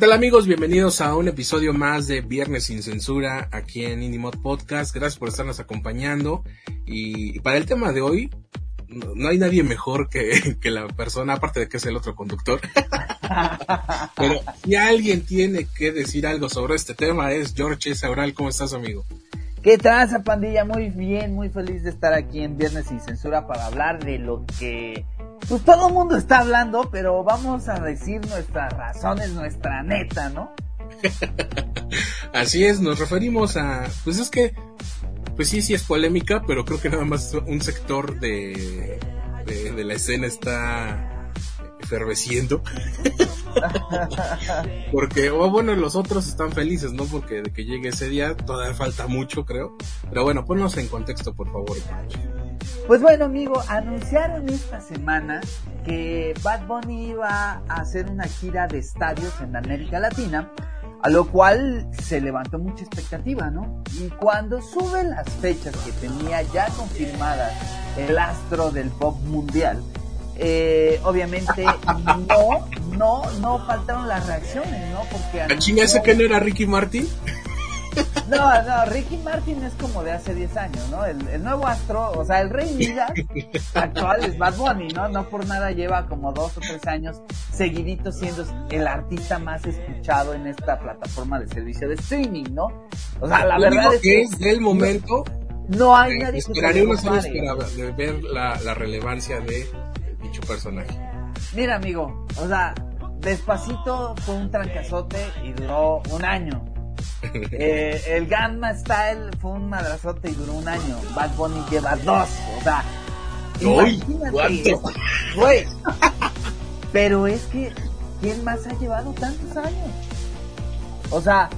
Tal amigos? Bienvenidos a un episodio más de Viernes sin Censura aquí en Indimod Podcast. Gracias por estarnos acompañando. Y para el tema de hoy, no, hay nadie mejor que, que, la persona, aparte de que es el otro conductor. Pero si alguien tiene que decir algo sobre este tema es George Saural. ¿Cómo estás amigo? ¿Qué tal, pandilla? Muy bien, muy feliz de estar aquí en Viernes sin Censura para hablar de lo que pues todo el mundo está hablando, pero vamos a decir nuestras razones, nuestra neta, ¿no? Así es, nos referimos a, pues es que, pues sí, sí es polémica, pero creo que nada más un sector de, de, la escena está eferveciendo. Porque, oh, bueno, los otros están felices, ¿no? Porque de que llegue ese día todavía falta mucho, creo. Pero bueno, ponnos en contexto, por favor. Pues bueno, amigo, anunciaron esta semana que Bad Bunny iba a hacer una gira de estadios en América Latina, a lo cual se levantó mucha expectativa, ¿no? Y cuando suben las fechas que tenía ya confirmadas el astro del pop mundial, eh, obviamente no, no, no faltaron las reacciones, ¿no? Porque ¿La chinga ese que no era Ricky Martin? No, no, Ricky Martin es como de hace 10 años, ¿no? El, nuevo astro, o sea, el rey Midas actual es Bad Bunny, ¿no? No por nada lleva como dos o tres años seguidito siendo el artista más escuchado en esta plataforma de servicio de streaming, ¿no? O sea, la verdad es que, es del momento no hay nadie esperaré unos años para ver la, la relevancia de dicho personaje. Mira, amigo, o sea, Despacito fue un trancazote y duró un año. Eh, el Gamma Style fue un madrazote y duró un año. Bad Bunny lleva dos. O sea, imagínate. Güey. Pero es que, ¿quién más ha llevado tantos años? O sea,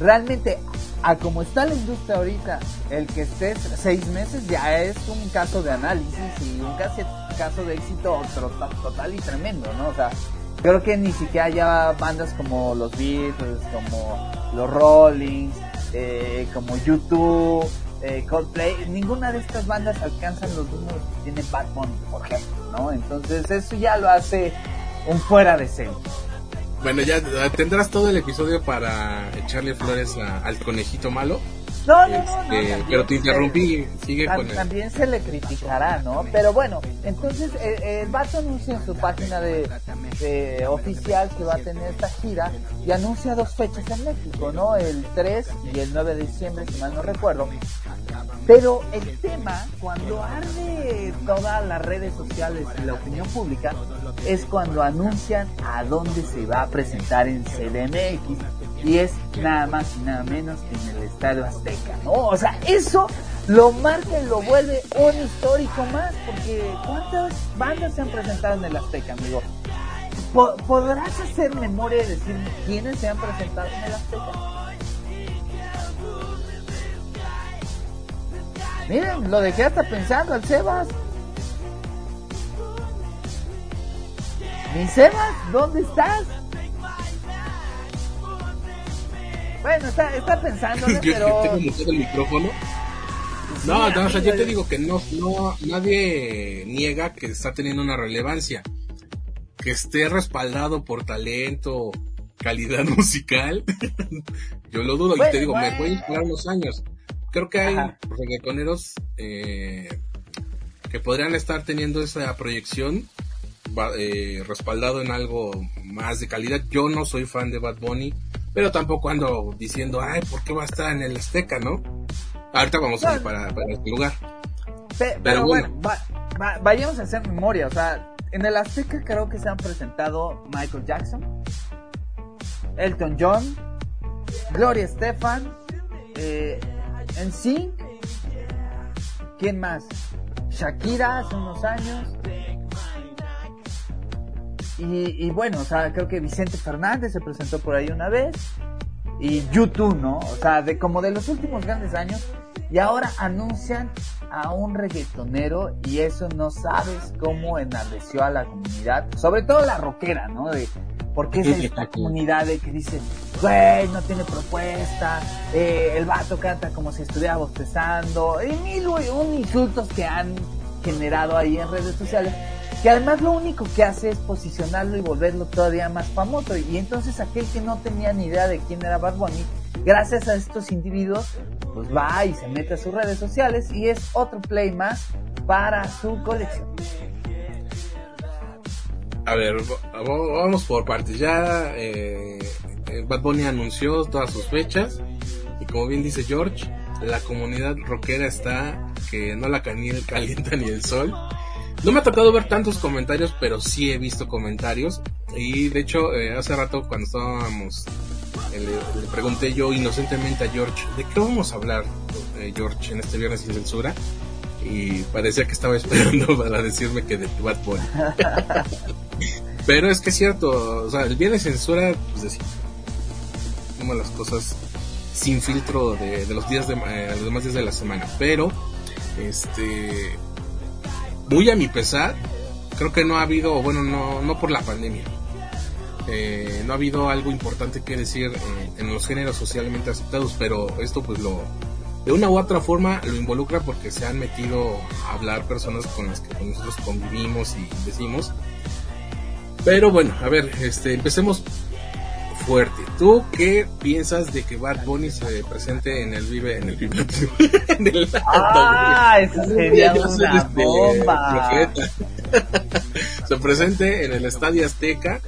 realmente, a como está la industria ahorita, el que esté seis meses ya es un caso de análisis y un caso, caso de éxito total y tremendo, ¿no? O sea, creo que ni siquiera haya bandas como los Beatles, como los Rollings, eh, como YouTube, eh, Coldplay, ninguna de estas bandas alcanzan los números que tiene Bad Bunny, por ejemplo, ¿no? Entonces eso ya lo hace un fuera de serie. Bueno, ya tendrás todo el episodio para echarle flores al conejito malo. No, no, no, este, pero te interrumpí, sigue con También se le criticará, ¿no? Pero bueno, entonces el vato anuncia en su página de, oficial que va a tener esta gira y anuncia dos fechas en México, ¿no? El 3 y el 9 de diciembre, si mal no recuerdo. Pero el tema, cuando arde todas las redes sociales y la opinión pública, es cuando anuncian a dónde se va a presentar en CDMX y es nada más y nada menos que en el Estadio Azteca, ¿no? O sea, eso lo marca y lo vuelve un histórico más, porque ¿cuántas bandas se han presentado en el Azteca, amigo? ¿Podrás hacer memoria y decir quiénes se han presentado en el Azteca? Miren, lo dejé hasta pensando al Sebas. Mi Sebas, ¿dónde estás? Bueno, está, está pensando, pero... tengo el micrófono. no, no, o sea, yo te digo que no, no, nadie niega que está teniendo una relevancia. Que esté respaldado por talento, calidad musical, yo lo dudo. y te digo, me voy a esperar unos años. Creo que hay reggaetoneros eh, que podrían estar teniendo esa proyección eh, respaldado en algo más de calidad. Yo no soy fan de Bad Bunny pero tampoco ando diciendo, ay, ¿por qué va a estar en el Azteca, no? Ahorita vamos a ir para, este lugar. pero, bueno, vayamos a hacer memoria, o sea, en el Azteca creo que se han presentado Michael Jackson, Elton John, Gloria Estefan, eh, ¿quién más? Shakira hace unos años, y, bueno, o sea, creo que Vicente Fernández se presentó por ahí una vez. y YouTube, ¿no? O sea, de como de los últimos grandes años. Y ahora anuncian a un reggaetonero y eso no sabes cómo enardeció a la comunidad, sobre todo la rockera, ¿no? De, porque es esta comunidad de que dice, güey, no tiene propuesta, eh, el vato canta como si estuviera bostezando, y mil un insultos que han generado ahí en redes sociales, que además lo único que hace es posicionarlo y volverlo todavía más famoso. Y entonces aquel que no tenía ni idea de quién era Bad Bunny, gracias a estos individuos, pues va y se mete a sus redes sociales y es otro play más para su colección. A ver, vamos por partes. Ya eh, eh, Bad Bunny anunció todas sus fechas y como bien dice George, la comunidad rockera está que no la calienta ni el sol. No me ha tocado ver tantos comentarios, pero sí he visto comentarios. Y de hecho, eh, hace rato cuando estábamos, le, pregunté yo inocentemente a George, ¿de qué vamos a hablar, George, en este viernes sin censura? Y parecía que estaba esperando para decirme que de Bad Bunny. Pero es que es cierto, o sea, el viernes censura, pues decir, como las cosas sin filtro de, los días de eh, los demás días de la semana. Pero, este, muy a mi pesar, creo que no ha habido, bueno, no, no por la pandemia. Eh, no ha habido algo importante que decir en los géneros socialmente aceptados, pero esto pues lo, de una u otra forma lo involucra porque se han metido a hablar personas con las que nosotros convivimos y decimos pero bueno, a ver, este, empecemos fuerte. ¿Tú qué piensas de que Bad Bunny se presente en el Vive, en el Vive, en el Ah, eso sería una bomba. se presente en el Estadio Azteca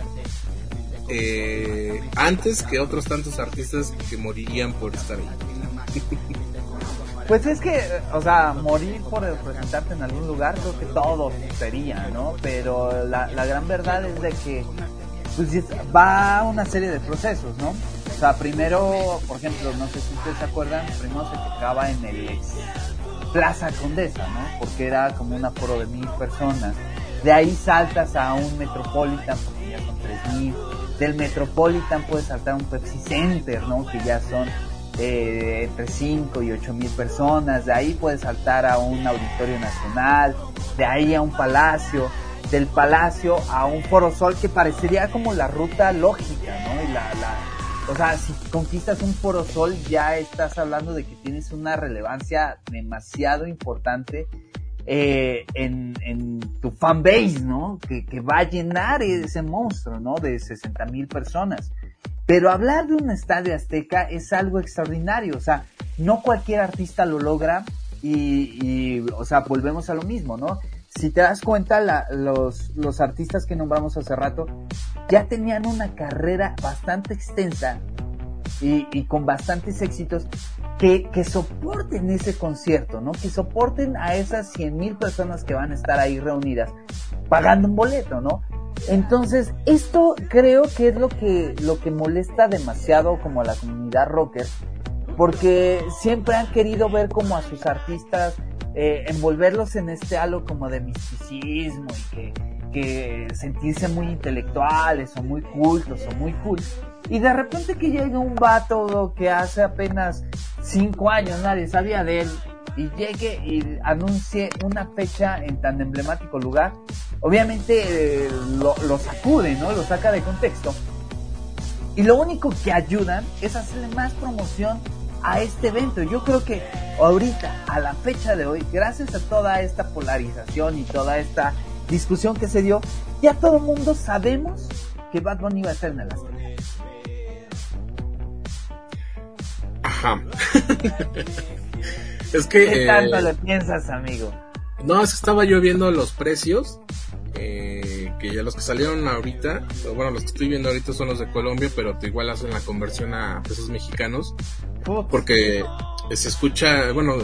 eh, antes que otros tantos artistas que morirían por estar ahí. Pues es que, o sea, morir por presentarte en algún lugar, creo que todo sería, ¿no? Pero la, la gran verdad es de que pues va una serie de procesos, ¿no? O sea, primero, por ejemplo, no sé si ustedes se acuerdan, primero se tocaba en el Plaza Condesa, ¿no? Porque era como un aforo de mil personas. De ahí saltas a un Metropolitan, porque ya son tres mil. Del Metropolitan puedes saltar a un Pepsi Center, ¿no? Que ya son eh, entre 5 y 8 mil personas, de ahí puedes saltar a un auditorio nacional, de ahí a un palacio, del palacio a un forosol que parecería como la ruta lógica, ¿no? Y o sea, si conquistas un forosol ya estás hablando de que tienes una relevancia demasiado importante eh, en, en, tu fanbase, ¿no? Que, que va a llenar ese monstruo, ¿no? De 60 mil personas. Pero hablar de un estadio azteca es algo extraordinario, o sea, no cualquier artista lo logra y, o sea, volvemos a lo mismo, ¿no? Si te das cuenta, los, los artistas que nombramos hace rato ya tenían una carrera bastante extensa y, con bastantes éxitos que, que, soporten ese concierto, ¿no? Que soporten a esas 100 mil personas que van a estar ahí reunidas pagando un boleto, ¿no? Entonces, esto creo que es lo que, lo que molesta demasiado como a la comunidad rocker, porque siempre han querido ver como a sus artistas, eh, envolverlos en este halo como de misticismo y que, que sentirse muy intelectuales o muy cultos o muy cool. Y de repente que llega un vato que hace apenas cinco años nadie sabía de él y llegue y anuncie una fecha en tan emblemático lugar, obviamente eh, lo, lo, sacude, ¿no? Lo saca de contexto. Y lo único que ayudan es hacerle más promoción a este evento. Yo creo que ahorita, a la fecha de hoy, gracias a toda esta polarización y toda esta discusión que se dio, ya todo el mundo sabemos que Bad Bunny va a estar en el Azteca. Ajá. Es que... ¿Qué tanto eh, le piensas, amigo? No, es que estaba yo viendo los precios. Eh, que ya los que salieron ahorita, bueno, los que estoy viendo ahorita son los de Colombia, pero igual hacen la conversión a pesos mexicanos. Porque se escucha, bueno,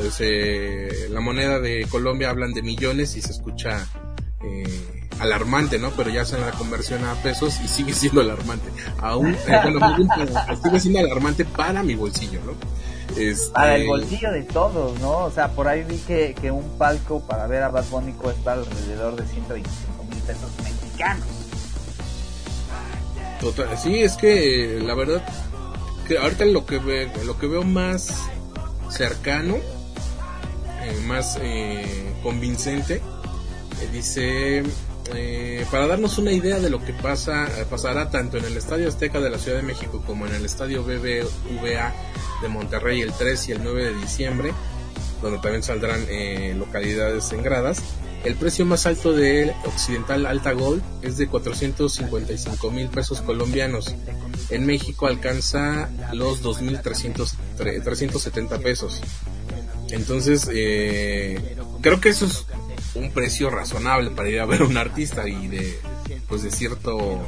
la moneda de Colombia hablan de millones y se escucha eh, alarmante, ¿no? Pero ya hacen la conversión a pesos y sigue siendo alarmante. Aún, bueno, sigue siendo alarmante para mi bolsillo, ¿no? Este... Para el bolsillo de todos, ¿no? O sea, por ahí vi que, que un palco para ver a Bad Bunny cuesta alrededor de 125 mil pesos mexicanos. Total, sí, es que la verdad ahorita lo que, lo que veo más cercano, eh, más eh, convincente, eh, dice, para darnos una idea de lo que pasa, pasará tanto en el Estadio Azteca de la Ciudad de México como en el Estadio BBVA de Monterrey el 3 y el 9 de diciembre, donde también saldrán localidades en gradas. El precio más alto de Occidental Alta Gold es de 455 mil pesos colombianos. En México alcanza los 2.370 pesos. Entonces, eh, creo que eso es un precio razonable para ir a ver a un artista y de, pues de cierto,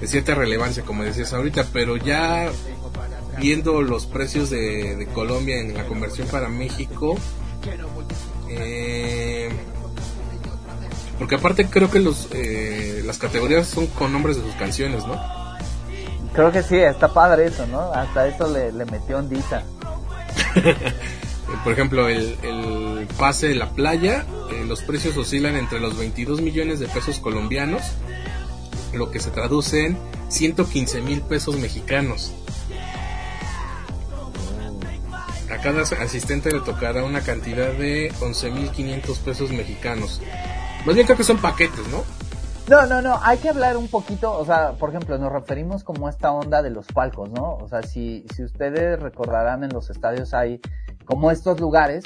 de cierta relevancia, como decías ahorita, pero ya viendo los precios de, de Colombia en la conversión para México, eh, porque aparte creo que los eh, las categorías son con nombres de sus canciones, ¿no? Creo que sí, está padre eso, ¿no? Hasta eso le, metió ondita. Por ejemplo, el, el, pase de la playa, eh, los precios oscilan entre los 22 millones de pesos colombianos, lo que se traduce en 115 mil pesos mexicanos. A cada asistente le tocará una cantidad de 11.500 pesos mexicanos. Son paquetes, ¿no? No, no, no, hay que hablar un poquito, o sea, por ejemplo, nos referimos como a esta onda de los palcos, ¿no? O sea, si, si ustedes recordarán en los estadios hay como estos lugares,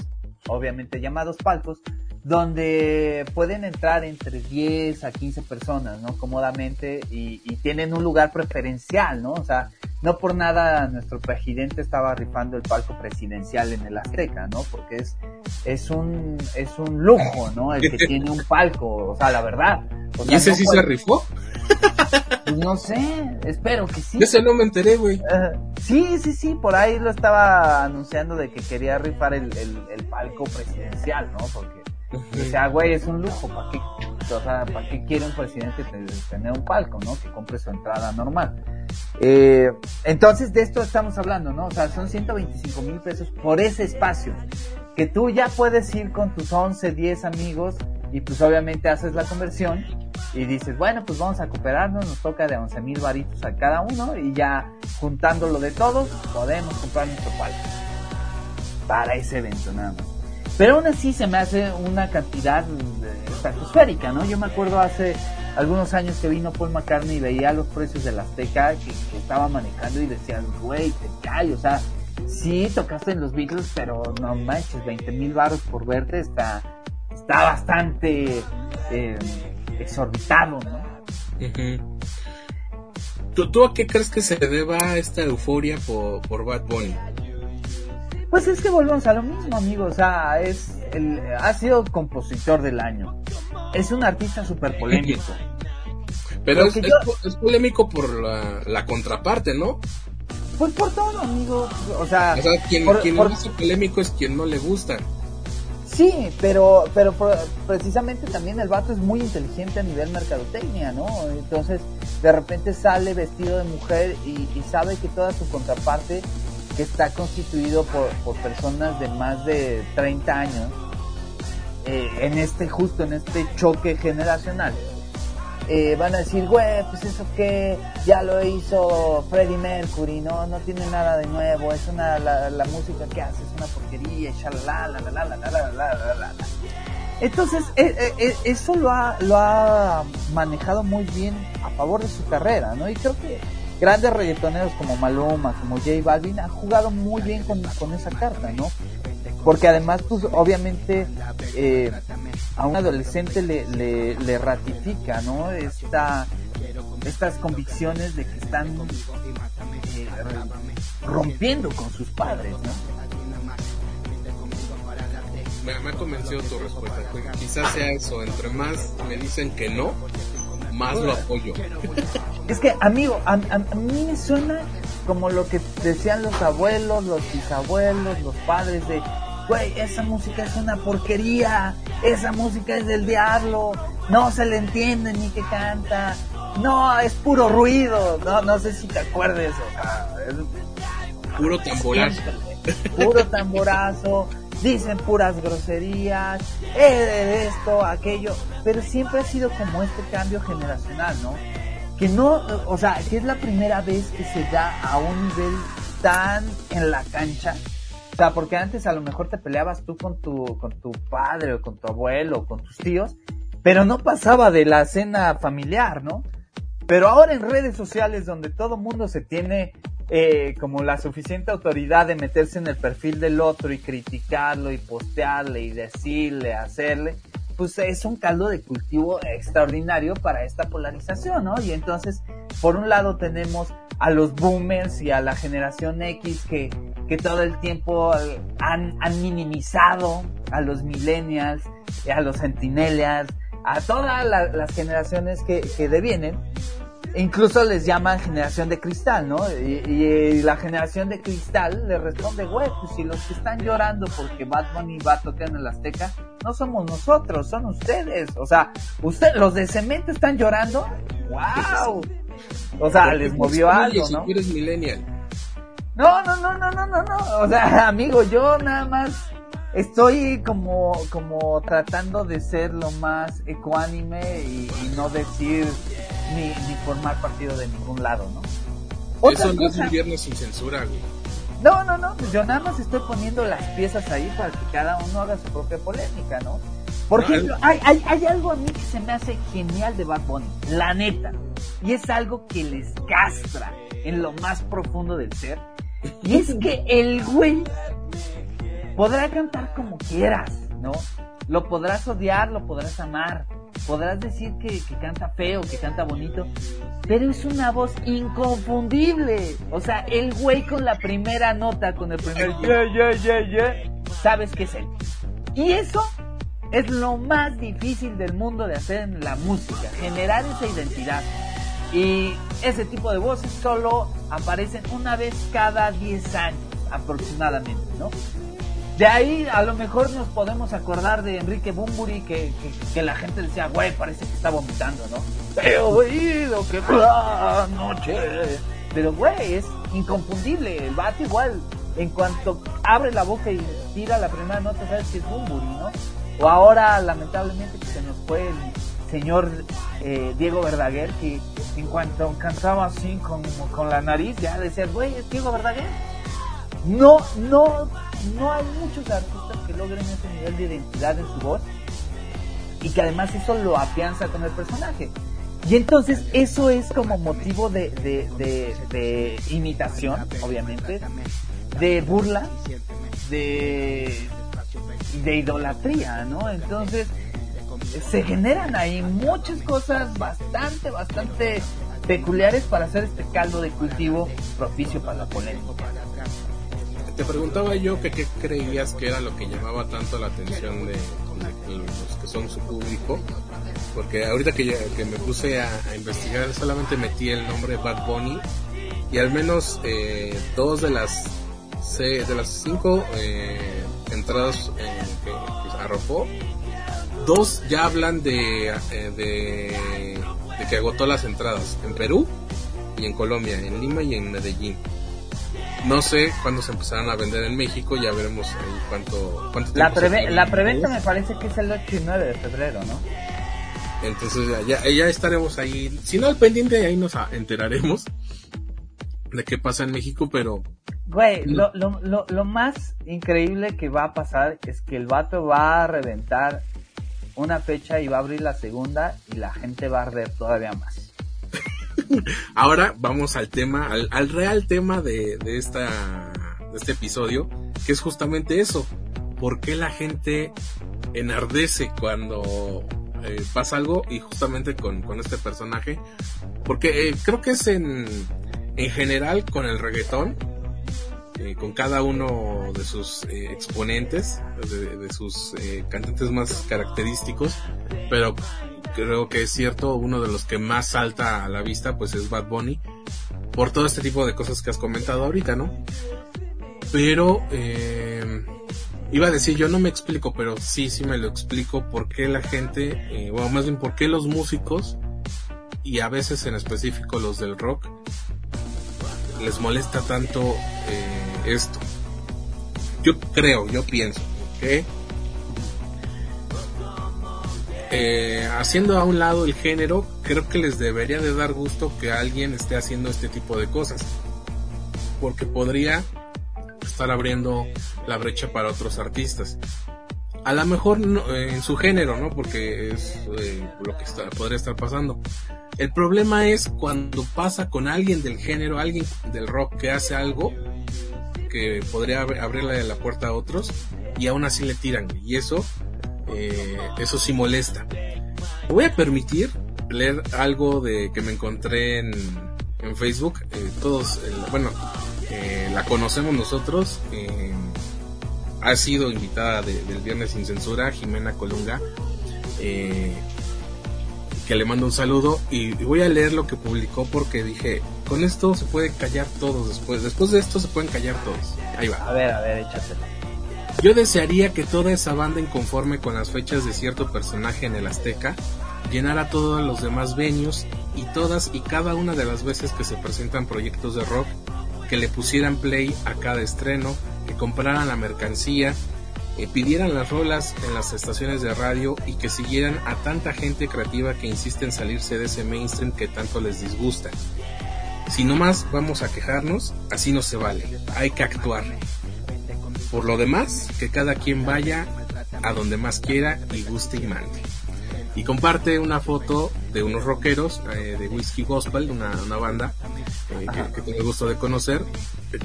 obviamente llamados palcos, donde pueden entrar entre 10 a 15 personas, ¿no? Cómodamente y, y, tienen un lugar preferencial, ¿no? O sea, no por nada nuestro presidente estaba rifando el palco presidencial en el Azteca, ¿no? Porque es, es un, es un lujo, ¿no? El que tiene un palco, o sea, la verdad. ¿Y ese sí se rifó? Pues no sé, espero que sí. Ese no me enteré, güey. sí, sí, sí, por ahí lo estaba anunciando de que quería rifar el, el, el palco presidencial, ¿no? Porque o sea, güey, es un lujo, ¿para qué, o sea, ¿para qué quiere un presidente tener un palco, no? Que compre su entrada normal. Eh, entonces, de esto estamos hablando, ¿no? O sea, son 125 mil pesos por ese espacio. Que tú ya puedes ir con tus 11, 10 amigos y pues obviamente haces la conversión y dices, bueno, pues vamos a cooperarnos, nos toca de 11 mil varitos a cada uno y ya juntándolo de todos podemos comprar nuestro palco para ese evento nada más. Pero aún así se me hace una cantidad estratosférica, ¿no? Yo me acuerdo hace algunos años que vino Paul McCartney y veía los precios de la Azteca que, estaba manejando y decía, güey, te cae, o sea, sí tocaste en los Beatles, pero no manches, 20 mil baros por verte está, está bastante eh, exorbitado, ¿no? ¿Tú, a qué crees que se deba esta euforia por, por Bad Bunny? Pues es que volvemos a lo mismo, amigo. O sea, es el, ha sido compositor del año. Es un artista súper polémico. Pero es, es, polémico por la, contraparte, ¿no? Pues por todo, amigo. O sea, quien, quien polémico es quien no le gusta. Sí, pero, pero precisamente también el vato es muy inteligente a nivel mercadotecnia, ¿no? Entonces, de repente sale vestido de mujer y, y sabe que toda su contraparte que está constituido por, por personas de más de 30 años, eh, en este, justo en este choque generacional, eh, van a decir, güey, pues eso que ya lo hizo Freddie Mercury, no, no tiene nada de nuevo, es una, la, la música que hace es una porquería, la la la la la la la la la Entonces, eso lo ha, lo ha manejado muy bien a favor de su carrera, ¿no? Y creo que grandes reggaetoneros como Maluma, como J Balvin han jugado muy bien con, esa carta, ¿no? Porque además, pues obviamente eh, a un adolescente le, le, ratifica, ¿no? Esta, estas convicciones de que están eh, rompiendo con sus padres, ¿no? Me, me ha convencido tu respuesta. Quizás sea eso. Entre más me dicen que no, más lo apoyo. Es que, amigo, a, mí me suena como lo que decían los abuelos, los bisabuelos, los padres de, güey, esa música es una porquería, esa música es del diablo, no se le entiende ni que canta, no, es puro ruido, no, no sé si te acuerdes, puro tamborazo. puro tamborazo, dicen puras groserías, eh, esto, aquello, pero siempre ha sido como este cambio generacional, ¿no? Que no, o sea, que es la primera vez que se da a un nivel tan en la cancha. O sea, porque antes a lo mejor te peleabas tú con tu, con tu padre o con tu abuelo o con tus tíos, pero no pasaba de la cena familiar, ¿no? Pero ahora en redes sociales donde todo mundo se tiene eh, como la suficiente autoridad de meterse en el perfil del otro y criticarlo y postearle y decirle, hacerle, pues es un caldo de cultivo extraordinario para esta polarización, ¿no? Y entonces, por un lado tenemos a los boomers y a la generación X que, que todo el tiempo eh, han, han minimizado a los millennials, a los centinelias, a todas las generaciones que, que devienen incluso les llaman generación de cristal, ¿no? Y, la generación de cristal le responde, güey, pues si los que están llorando porque Bad Bunny va a tocar en el Azteca, no somos nosotros, son ustedes. O sea, usted, los de cemento están llorando, wow. O sea, les movió algo, ¿no? eres millennial. No, no, no, no, no, no, no. O sea, amigo, yo nada más estoy como, como tratando de ser lo más ecuánime y, no decir ni, ni, formar partido de ningún lado, ¿no? Eso no es un viernes sin censura, güey. No, no, no, yo nada más estoy poniendo las piezas ahí para que cada uno haga su propia polémica, ¿no? Por ejemplo, hay, hay, hay algo a mí que se me hace genial de Bad Bunny, la neta. Y es algo que les castra en lo más profundo del ser. Y es que el güey Podrá cantar como quieras, ¿no? Lo podrás odiar, lo podrás amar, podrás decir que, canta feo, que canta bonito, pero es una voz inconfundible. O sea, el güey con la primera nota, con el primer yeah, yeah, yeah, yeah, sabes que es él. Y eso es lo más difícil del mundo de hacer en la música, generar esa identidad. Y ese tipo de voces solo aparecen una vez cada 10 años aproximadamente, ¿no? De ahí a lo mejor nos podemos acordar de Enrique Bumburi que, que, la gente decía, güey, parece que está vomitando, ¿no? He oído que la noche. Pero güey, es inconfundible. El vato igual, en cuanto abre la boca y tira la primera nota, sabes que es Bumburi, ¿no? O ahora, lamentablemente, que se nos fue el señor eh, Diego Verdaguer, que en cuanto cantaba así con, con la nariz, ya decía, güey, es Diego Verdaguer. No, no no hay muchos artistas que logren ese nivel de identidad en su voz y que además eso lo afianza con el personaje. Y entonces eso es como motivo de, de, imitación, obviamente, de burla, de, de idolatría, ¿no? Entonces se generan ahí muchas cosas bastante, bastante peculiares para hacer este caldo de cultivo propicio para la polémica te preguntaba yo que qué creías que era lo que llamaba tanto la atención de, los que son su público, porque ahorita que, que me puse a, investigar solamente metí el nombre Bad Bunny y al menos eh, dos de las de las cinco eh, entradas eh, que, arrojó, dos ya hablan de, de, de que agotó las entradas en Perú y en Colombia, en Lima y en Medellín. No sé cuándo se empezarán a vender en México, ya veremos ahí cuánto, cuánto La, la preventa me parece que es el 8 y 9 de febrero, ¿no? Entonces ya, ya, estaremos ahí, si no al pendiente, ahí nos enteraremos de qué pasa en México, pero... Güey, lo, lo, lo, lo más increíble que va a pasar es que el vato va a reventar una fecha y va a abrir la segunda y la gente va a arder todavía más. Ahora vamos al tema, al, real tema de, este episodio, que es justamente eso. ¿Por qué la gente enardece cuando eh, pasa algo y justamente con, este personaje? Porque eh, creo que es en, en general con el reggaetón, eh, con cada uno de sus exponentes, de, sus cantantes más característicos, pero creo que es cierto, uno de los que más salta a la vista pues es Bad Bunny, por todo este tipo de cosas que has comentado ahorita, ¿no? Pero, eh, iba a decir, yo no me explico, pero sí, sí me lo explico, por qué la gente, eh, o más bien por qué los músicos, y a veces en específico los del rock, les molesta tanto eh, esto. Yo creo, yo pienso, que eh, haciendo a un lado el género, creo que les debería de dar gusto que alguien esté haciendo este tipo de cosas. Porque podría estar abriendo la brecha para otros artistas. A lo mejor eh, en su género, ¿no? Porque es eh, lo que podría estar pasando. El problema es cuando pasa con alguien del género, alguien del rock que hace algo que podría abrirle la puerta a otros y aún así le tiran. Y eso, eh, eso sí molesta. voy a permitir leer algo de que me encontré en, en Facebook. todos, bueno, la conocemos nosotros ha sido invitada del Viernes sin Censura, Jimena Colunga, eh, que le mando un saludo y, voy a leer lo que publicó porque dije, con esto se pueden callar todos después, después de esto se pueden callar todos. Ahí va. A ver, a ver, échatelo. Yo desearía que toda esa banda inconforme con las fechas de cierto personaje en el Azteca llenara todos los demás venues y todas y cada una de las veces que se presentan proyectos de rock que le pusieran play a cada estreno que compraran la mercancía, eh, pidieran las rolas en las estaciones de radio y que siguieran a tanta gente creativa que insiste en salirse de ese mainstream que tanto les disgusta. Si no más vamos a quejarnos, así no se vale, hay que actuar. Por lo demás, que cada quien vaya a donde más quiera y guste y mande. Y comparte una foto de unos rockeros eh, de Whiskey Gospel, una, una banda eh, que, que, tengo el gusto de conocer,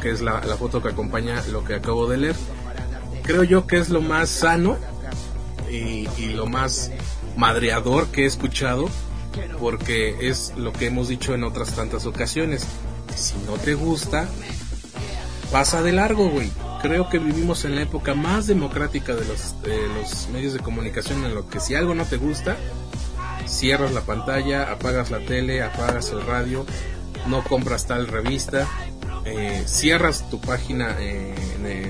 que es la, foto que acompaña lo que acabo de leer. Creo yo que es lo más sano y, lo más madreador que he escuchado, porque es lo que hemos dicho en otras tantas ocasiones. Si no te gusta, pasa de largo, güey. Creo que vivimos en la época más democrática de los, de los medios de comunicación en lo que si algo no te gusta, cierras la pantalla, apagas la tele, apagas el radio, no compras tal revista, eh, cierras tu página en,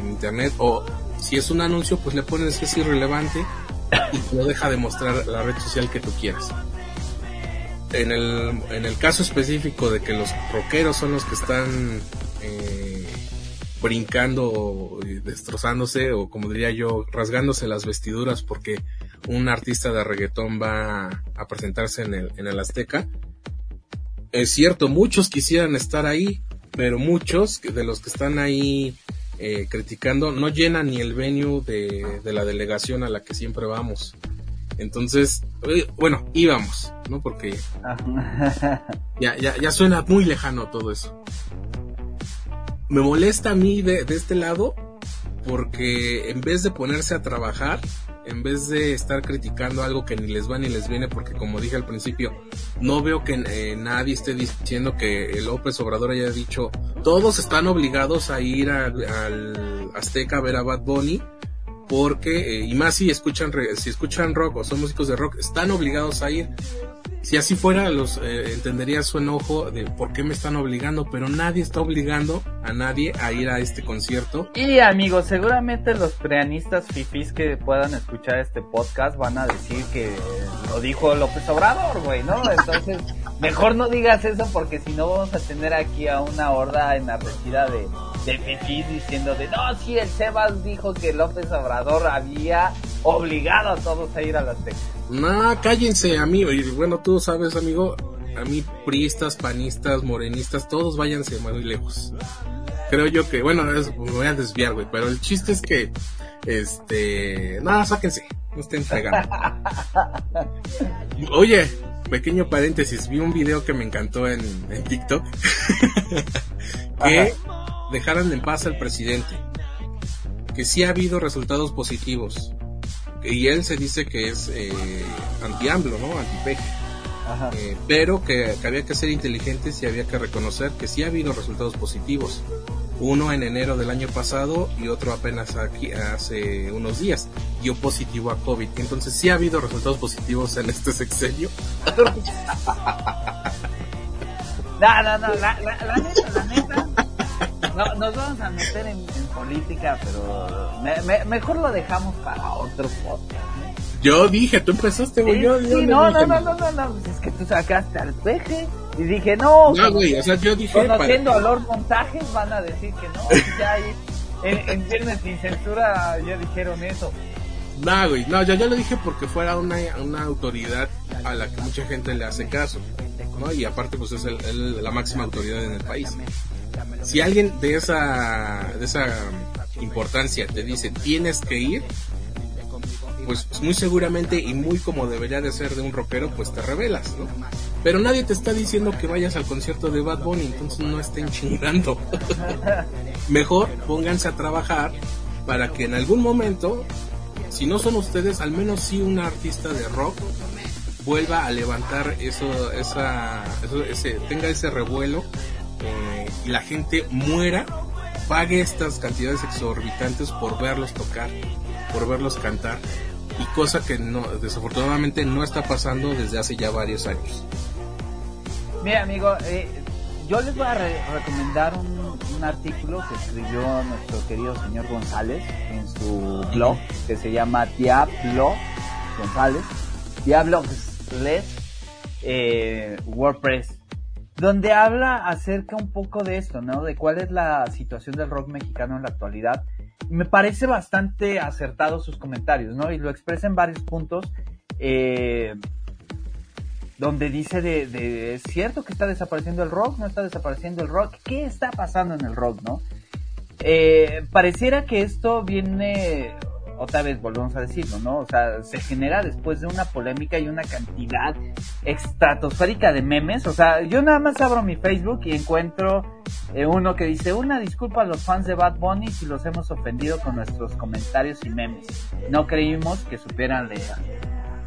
internet o si es un anuncio pues le pones que es irrelevante y lo deja de mostrar la red social que tú quieras. En el, en el caso específico de que los rockeros son los que están eh, brincando destrozándose o como diría yo rasgándose las vestiduras porque un artista de reggaetón va a presentarse en el, en el Azteca. Es cierto, muchos quisieran estar ahí, pero muchos de los que están ahí eh, criticando no llenan ni el venue de, la delegación a la que siempre vamos. Entonces, eh, bueno, íbamos, ¿no? Porque ya, ya, ya suena muy lejano todo eso. Me molesta a mí de, este lado porque en vez de ponerse a trabajar, en vez de estar criticando algo que ni les va ni les viene, porque como dije al principio, no veo que eh, nadie esté diciendo que López Obrador haya dicho, todos están obligados a ir al Azteca a ver a Bad Bunny, porque, eh, y más si escuchan, si escuchan rock o son músicos de rock, están obligados a ir. Si así fuera, los eh, entendería su enojo de por qué me están obligando, pero nadie está obligando a nadie a ir a este concierto. Y amigos, seguramente los preanistas fifís que puedan escuchar este podcast van a decir que lo dijo López Obrador, güey, ¿no? Entonces, mejor no digas eso porque si no vamos a tener aquí a una horda enardecida de, de diciendo de, no, sí, el Sebas dijo que López Obrador había obligado a todos a ir a la Azteca. No, cállense, amigo. Y bueno, tú sabes, amigo, a mí priistas, panistas, morenistas, todos váyanse muy lejos. Creo yo que, bueno, me voy a desviar, güey, pero el chiste es que, este, nada, sáquense, no estén fregando. Oye, pequeño paréntesis, vi un video que me encantó en, en TikTok, que dejaran en paz al presidente, que sí ha habido resultados positivos, y él se dice que es eh, anti-AMLO, ¿no? Anti-PEG. Eh, pero que, había que ser inteligentes y había que reconocer que sí ha habido resultados positivos. Uno en enero del año pasado y otro apenas aquí hace unos días dio positivo a COVID. Entonces sí ha habido resultados positivos en este sexenio. no, no, no, la, la neta, la neta no, nos vamos a meter en, política, pero mejor lo dejamos para otro podcast. Yo dije, tú empezaste, güey. yo, no, no, no, no, no, no, pues es que tú sacaste al peje. Y dije, no. No, güey, o sea, yo dije. Conociendo a Lord Montajes van a decir que no. ya hay, en, en Viernes sin Censura ya dijeron eso. No, güey, no, yo ya lo dije porque fuera una, una autoridad a la que mucha gente le hace caso, ¿no? Y aparte pues es la máxima autoridad en el país. Si alguien de esa, de esa importancia te dice tienes que ir, pues muy seguramente y muy como debería de ser de un rockero, pues te revelas, ¿no? Pero nadie te está diciendo que vayas al concierto de Bad Bunny, entonces no estén chingando. Mejor pónganse a trabajar para que en algún momento, si no son ustedes, al menos sí un artista de rock vuelva a levantar eso, esa, ese, tenga ese revuelo eh, y la gente muera, pague estas cantidades exorbitantes por verlos tocar, por verlos cantar y cosa que no desafortunadamente no está pasando desde hace ya varios años. Mira amigo, eh, yo les voy a recomendar un, artículo que escribió nuestro querido señor González en su blog que se llama Diablo González, Diablo eh, WordPress, donde habla acerca un poco de esto, ¿no? De cuál es la situación del rock mexicano en la actualidad me parece bastante acertado sus comentarios, ¿no? Y lo expresa en varios puntos, eh, donde dice de, es cierto que está desapareciendo el rock, no está desapareciendo el rock, ¿qué está pasando en el rock, no? Eh, pareciera que esto viene, otra vez volvemos a decirlo, ¿no? O sea, se genera después de una polémica y una cantidad estratosférica de memes. O sea, yo nada más abro mi Facebook y encuentro eh, uno que dice, una disculpa a los fans de Bad Bunny si los hemos ofendido con nuestros comentarios y memes. No creímos que supieran leer.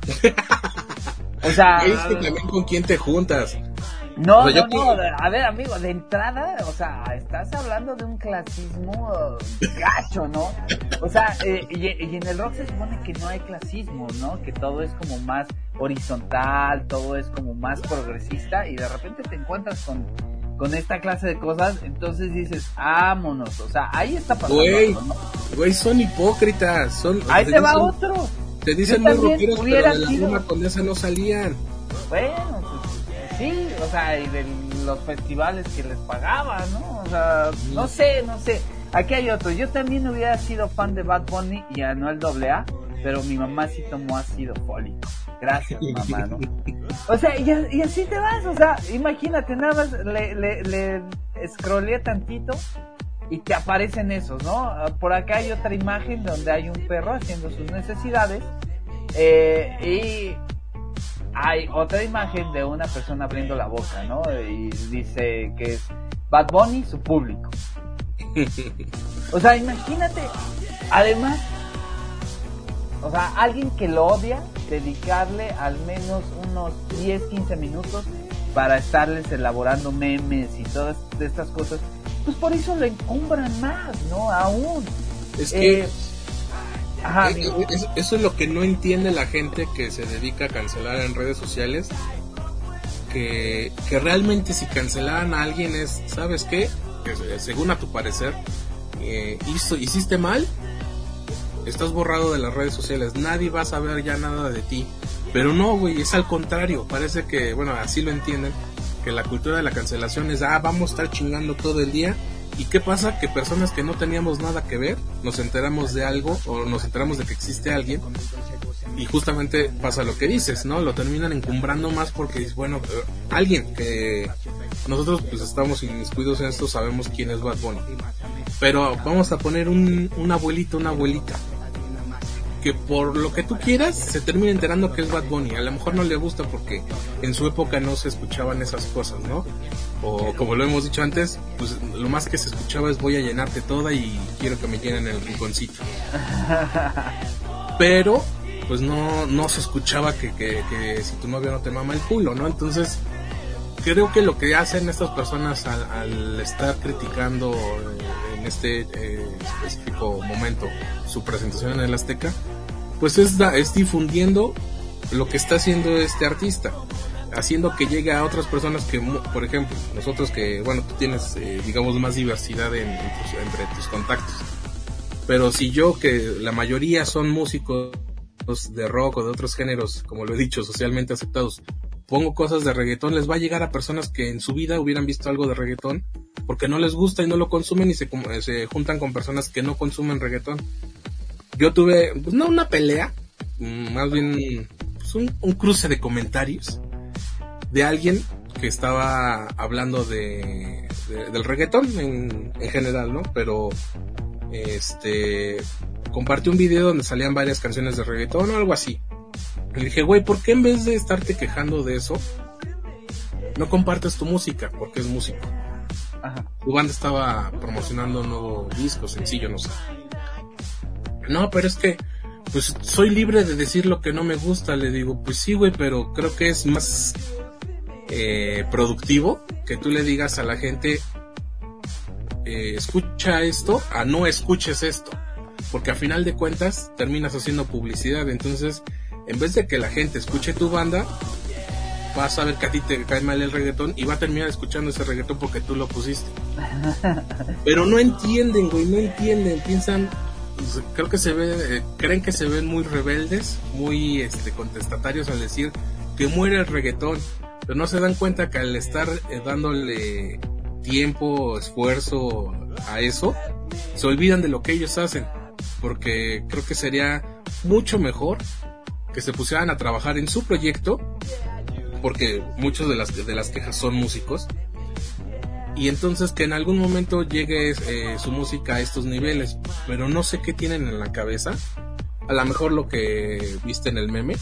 o sea... Es que también con quién te juntas. No, no, no, a ver amigo, de entrada, o sea, estás hablando de un clasismo gacho, ¿no? O sea, eh, y, en el rock se supone que no hay clasismo, ¿no? Que todo es como más horizontal, todo es como más progresista y de repente te encuentras con, con esta clase de cosas, entonces dices, vámonos, o sea, ahí está pasando. Güey, güey, son hipócritas, son... Ahí te va otro. Te dicen muy rockeros, pero de la sido... con esa no salían. Bueno, pues sí, o sea, y de los festivales que les pagaban, ¿no? O sea, no sé, no sé. Aquí hay otro. Yo también hubiera sido fan de Bad Bunny y Anuel AA, pero mi mamá sí tomó ácido fólico. Gracias, mamá, ¿no? O sea, y, así te vas, o sea, imagínate, nada más le, le, le tantito y te aparecen esos, ¿no? Por acá hay otra imagen donde hay un perro haciendo sus necesidades eh, y hay otra imagen de una persona abriendo la boca, ¿no? Y dice que es Bad Bunny, su público. O sea, imagínate, además, o sea, alguien que lo odia, dedicarle al menos unos 10, 15 minutos para estarles elaborando memes y todas estas cosas, pues por eso lo encumbran más, ¿no? Aún. Es que... Eh, eh, eh, eso es lo que no entiende la gente que se dedica a cancelar en redes sociales. Que, realmente si cancelaran a alguien es, ¿sabes qué? Que según a tu parecer, eh, hizo, hiciste mal, estás borrado de las redes sociales, nadie va a saber ya nada de ti. Pero no, güey, es al contrario, parece que, bueno, así lo entienden, que la cultura de la cancelación es, ah, vamos a estar chingando todo el día ¿Y qué pasa? Que personas que no teníamos nada que ver, nos enteramos de algo o nos enteramos de que existe alguien y justamente pasa lo que dices, ¿no? Lo terminan encumbrando más porque es bueno, eh, alguien que nosotros pues estamos inmiscuidos en esto, sabemos quién es Bad Bunny. Pero vamos a poner un, un abuelito, una abuelita que por lo que tú quieras se termina enterando que es Bad Bunny. A lo mejor no le gusta porque en su época no se escuchaban esas cosas, ¿no? O como lo hemos dicho antes, pues lo más que se escuchaba es voy a llenarte toda y quiero que me llenen el rinconcito. Pero pues no, no se escuchaba que, que, si tu novio no te mama el culo, ¿no? Entonces creo que lo que hacen estas personas al, estar criticando en este eh, específico momento su presentación en el Azteca, pues es, difundiendo lo que está haciendo este artista, haciendo que llegue a otras personas que, por ejemplo, nosotros que, bueno, tú tienes, eh, digamos, más diversidad en, entre tus contactos. Pero si yo, que la mayoría son músicos de rock o de otros géneros, como lo he dicho, socialmente aceptados, pongo cosas de reggaetón, les va a llegar a personas que en su vida hubieran visto algo de reggaetón porque no les gusta y no lo consumen y se, se juntan con personas que no consumen reggaetón. Yo tuve, pues no una pelea, mm, más bien pues, un, cruce de comentarios de alguien que estaba hablando de, del reggaetón en, en, general, ¿no? Pero este compartió un video donde salían varias canciones de reggaetón o algo así. Le dije, güey, ¿por qué en vez de estarte quejando de eso, no compartes tu música? Porque es músico. Ajá. Tu banda estaba promocionando un nuevo disco, sencillo, no sé. No, pero es que, pues soy libre de decir lo que no me gusta. Le digo, pues sí, güey, pero creo que es más eh, productivo que tú le digas a la gente, eh, escucha esto, a no escuches esto. Porque a final de cuentas terminas haciendo publicidad. Entonces, en vez de que la gente escuche tu banda, vas a ver que a ti te cae mal el reggaetón y va a terminar escuchando ese reggaetón porque tú lo pusiste. Pero no entienden, güey, no entienden, piensan, pues, creo que se ve, eh, creen que se ven muy rebeldes, muy este, contestatarios al decir que muere el reggaetón, pero no se dan cuenta que al estar eh, dándole tiempo, esfuerzo a eso, se olvidan de lo que ellos hacen, porque creo que sería mucho mejor que se pusieran a trabajar en su proyecto, porque muchos de las, de las quejas son músicos, y entonces que en algún momento llegue eh, su música a estos niveles, pero no sé qué tienen en la cabeza, a lo mejor lo que viste en el meme,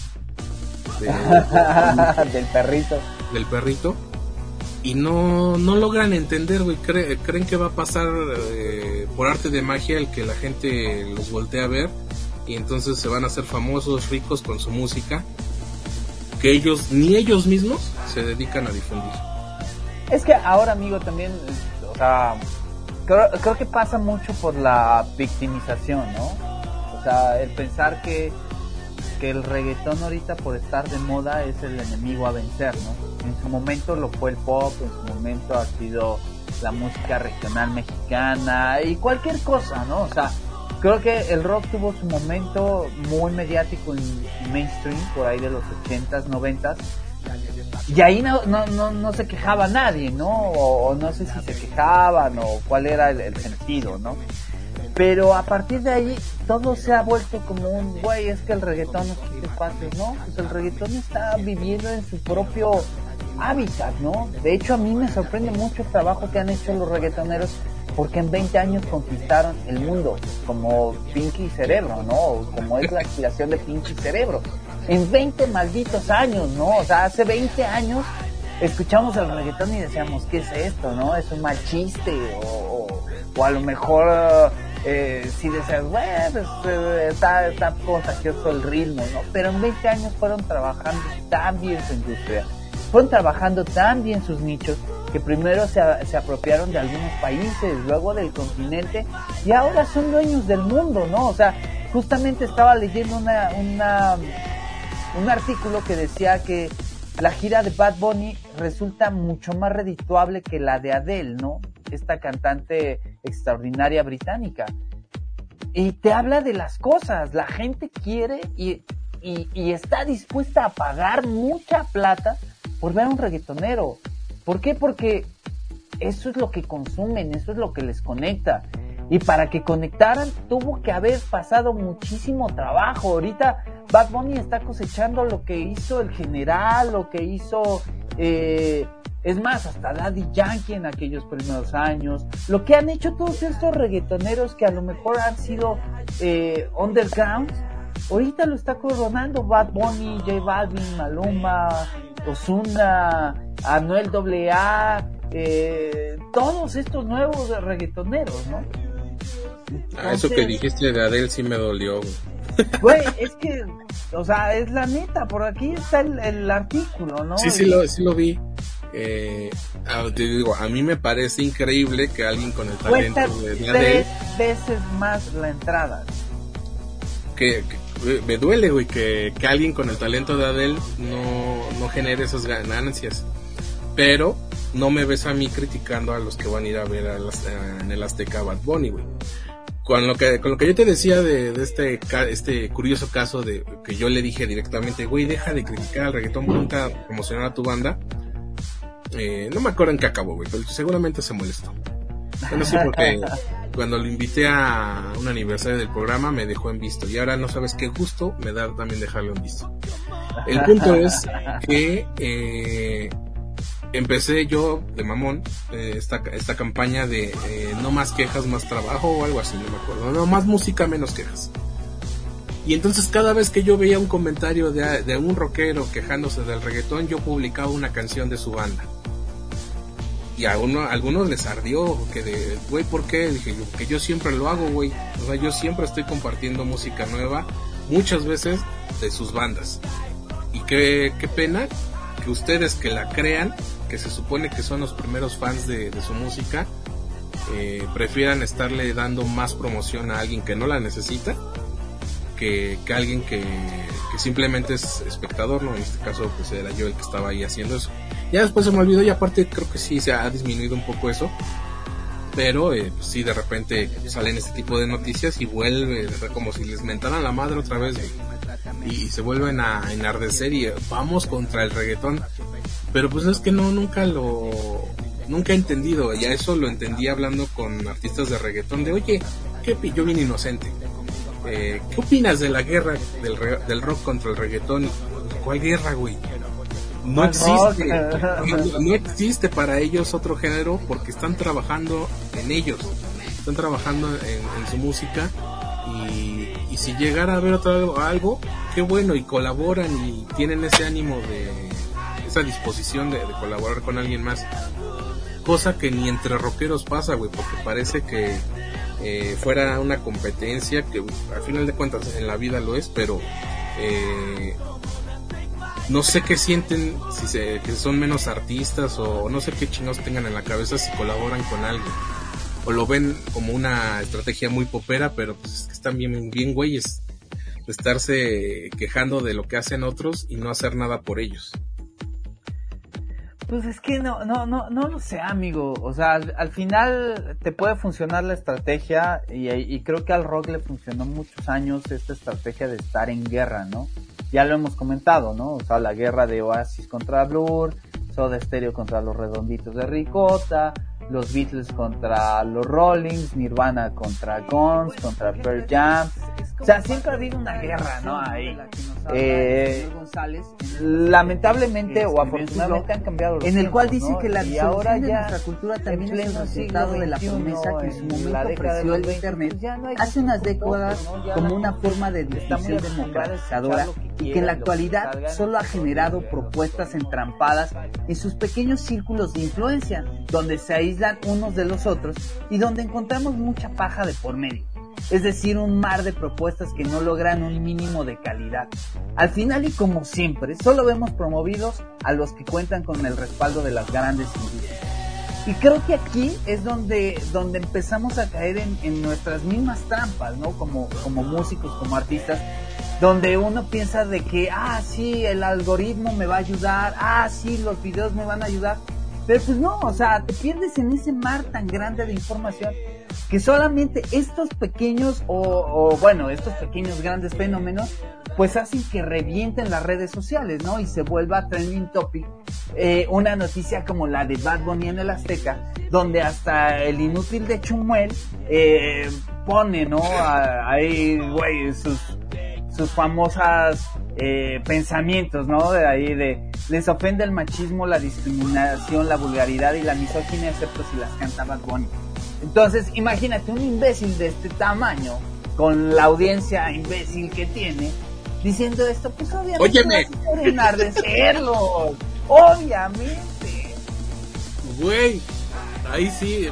del perrito. Del perrito. Y no, no logran entender, güey. creen que va a pasar eh, por arte de magia el que la gente los voltee a ver y entonces se van a hacer famosos, ricos con su música, que ellos, ni ellos mismos, se dedican a difundir. Es que ahora, amigo, también, o sea, creo, creo que pasa mucho por la victimización, ¿no? O sea, el pensar que, que el reggaetón ahorita por estar de moda es el enemigo a vencer, ¿no? En su momento lo fue el pop, en su momento ha sido la música regional mexicana y cualquier cosa, ¿no? O sea, creo que el rock tuvo su momento muy mediático en mainstream, por ahí de los 80s, 90s. Y ahí no, no, no, no se quejaba nadie, ¿no? O, no sé si se quejaban o cuál era el, sentido, ¿no? Pero a partir de ahí todo se ha vuelto como un, güey, es que el reggaetón es que ¿no? Pues el reggaetón está viviendo en su propio hábitat, ¿no? De hecho a mí me sorprende mucho el trabajo que han hecho los reggaetoneros porque en 20 años conquistaron el mundo, como Pinky Cerebro, ¿no? Como es la aspiración de Pinky Cerebro. En 20 malditos años, ¿no? O sea, hace 20 años escuchamos el reggaetón y decíamos, ¿qué es esto, no? Es un mal chiste, o, a lo mejor eh, si decías, bueno, pues, eh, está, está contagioso el ritmo, ¿no? Pero en 20 años fueron trabajando tan bien su industria, fueron trabajando tan bien sus nichos, que primero se, se, apropiaron de algunos países, luego del continente, y ahora son dueños del mundo, ¿no? O sea, justamente estaba leyendo una, una, un artículo que decía que la gira de Bad Bunny resulta mucho más redituable que la de Adele, ¿no? Esta cantante extraordinaria británica. Y te habla de las cosas, la gente quiere y, y, y está dispuesta a pagar mucha plata por ver a un reggaetonero. ¿Por qué? Porque eso es lo que consumen, eso es lo que les conecta. Y para que conectaran tuvo que haber pasado muchísimo trabajo. Ahorita Bad Bunny está cosechando lo que hizo el general, lo que hizo, eh, es más, hasta Daddy Yankee en aquellos primeros años. Lo que han hecho todos estos reggaetoneros que a lo mejor han sido eh, underground, ahorita lo está coronando Bad Bunny, J Balvin, Maluma, Ozuna, Anuel AA, eh, todos estos nuevos reggaetoneros, ¿no? Ah, eso que dijiste de Adele sí me dolió. Güey, es que, o sea, es la neta, por aquí está el, artículo, ¿no? Sí, sí, lo, sí lo vi. Eh, te digo, a mí me parece increíble que alguien con el talento de, Adele... Tres veces más la entrada. Que, me duele, güey, que, que, alguien con el talento de Adele no, no genere esas ganancias. Pero no me ves a mí criticando a los que van a ir a ver a en el Azteca Bad Bunny, güey. Con lo que, con lo que yo te decía de, de, este, este curioso caso de que yo le dije directamente, güey, deja de criticar al reggaetón, ponte a promocionar a tu banda. Eh, no me acuerdo en qué acabó, güey, pero seguramente se molestó. Bueno, sí, porque cuando lo invité a un aniversario del programa me dejó en visto. Y ahora no sabes qué gusto me da también dejarlo en visto. El punto es que eh, empecé yo de mamón eh, esta, campaña de eh, no más quejas, más trabajo o algo así, no me acuerdo. No más música, menos quejas. Y entonces cada vez que yo veía un comentario de, de un rockero quejándose del reggaetón, yo publicaba una canción de su banda. Y a, uno, a algunos les ardió, que de, güey, ¿por qué? Dije yo, que yo siempre lo hago, güey. O sea, yo siempre estoy compartiendo música nueva, muchas veces de sus bandas. Y qué, qué pena que ustedes que la crean, que se supone que son los primeros fans de, de su música, eh, prefieran estarle dando más promoción a alguien que no la necesita que, que alguien que, simplemente es espectador, ¿no? En este caso, pues era yo el que estaba ahí haciendo eso. Ya después se me olvidó y aparte creo que sí se ha disminuido un poco eso. Pero eh, pues sí, de repente salen este tipo de noticias y vuelve como si les mentaran la madre otra vez y se vuelven a enardecer y vamos contra el reggaetón. Pero pues es que no, nunca lo, nunca he entendido. Ya eso lo entendí hablando con artistas de reggaetón de, oye, qué yo bien inocente. Eh, ¿Qué opinas de la guerra del, del, rock contra el reggaetón? ¿Cuál guerra, güey? No existe. No existe para ellos otro género porque están trabajando en ellos. Están trabajando en, en su música y, y, si llegara a haber otro algo, qué bueno y colaboran y tienen ese ánimo de esa disposición de, de colaborar con alguien más. Cosa que ni entre rockeros pasa, güey, porque parece que eh, fuera una competencia que al final de cuentas en la vida lo es, pero eh, no sé qué sienten, si se, que son menos artistas o no sé qué chinos tengan en la cabeza si colaboran con alguien. O lo ven como una estrategia muy popera, pero pues es que están bien, bien güeyes de estarse quejando de lo que hacen otros y no hacer nada por ellos. Pues es que no, no, no, no lo sé, amigo. O sea, al, al final te puede funcionar la estrategia y, y, creo que al rock le funcionó muchos años esta estrategia de estar en guerra, ¿no? Ya lo hemos comentado, ¿no? O sea, la guerra de Oasis contra Blur, Soda Stereo contra los Redonditos de Ricota, los Beatles contra los Rollings, Nirvana contra Guns, contra Pearl Jam. O sea, siempre ha habido una guerra, ¿no? Ahí. Eh, lamentablemente o afortunadamente han cambiado los En el cual dice ¿no? que la y ahora de ya nuestra cultura también es el resultado de la promesa que en su en momento ofreció el Internet 20, ya no hay hace unas décadas como una forma de a democratizadora y que en la actualidad solo ha generado propuestas entrampadas en sus pequeños círculos de influencia, donde se aíslan unos de los otros y donde encontramos mucha paja de por medio. Es decir, un mar de propuestas que no logran un mínimo de calidad. Al final y como siempre, solo vemos promovidos a los que cuentan con el respaldo de las grandes industrias. Y creo que aquí es donde, donde empezamos a caer en, en nuestras mismas trampas, ¿no? Como, como músicos, como artistas, donde uno piensa de que, ah, sí, el algoritmo me va a ayudar, ah, sí, los videos me van a ayudar. Pero pues no, o sea, te pierdes en ese mar tan grande de información que solamente estos pequeños o, o, bueno, estos pequeños grandes fenómenos pues hacen que revienten las redes sociales, ¿no? Y se vuelva trending topic eh, una noticia como la de Bad Bunny en el Azteca, donde hasta el inútil de Chumuel eh, pone, ¿no? Ahí, güey, sus, sus famosas eh, pensamientos, ¿no? De ahí de les ofende el machismo, la discriminación, la vulgaridad y la misoginia, excepto si las canta Bad Bunny. Entonces, imagínate un imbécil de este tamaño, con la audiencia imbécil que tiene, diciendo esto, pues obviamente Óyeme. vas a enardecerlos. Obviamente. Güey, ahí sí,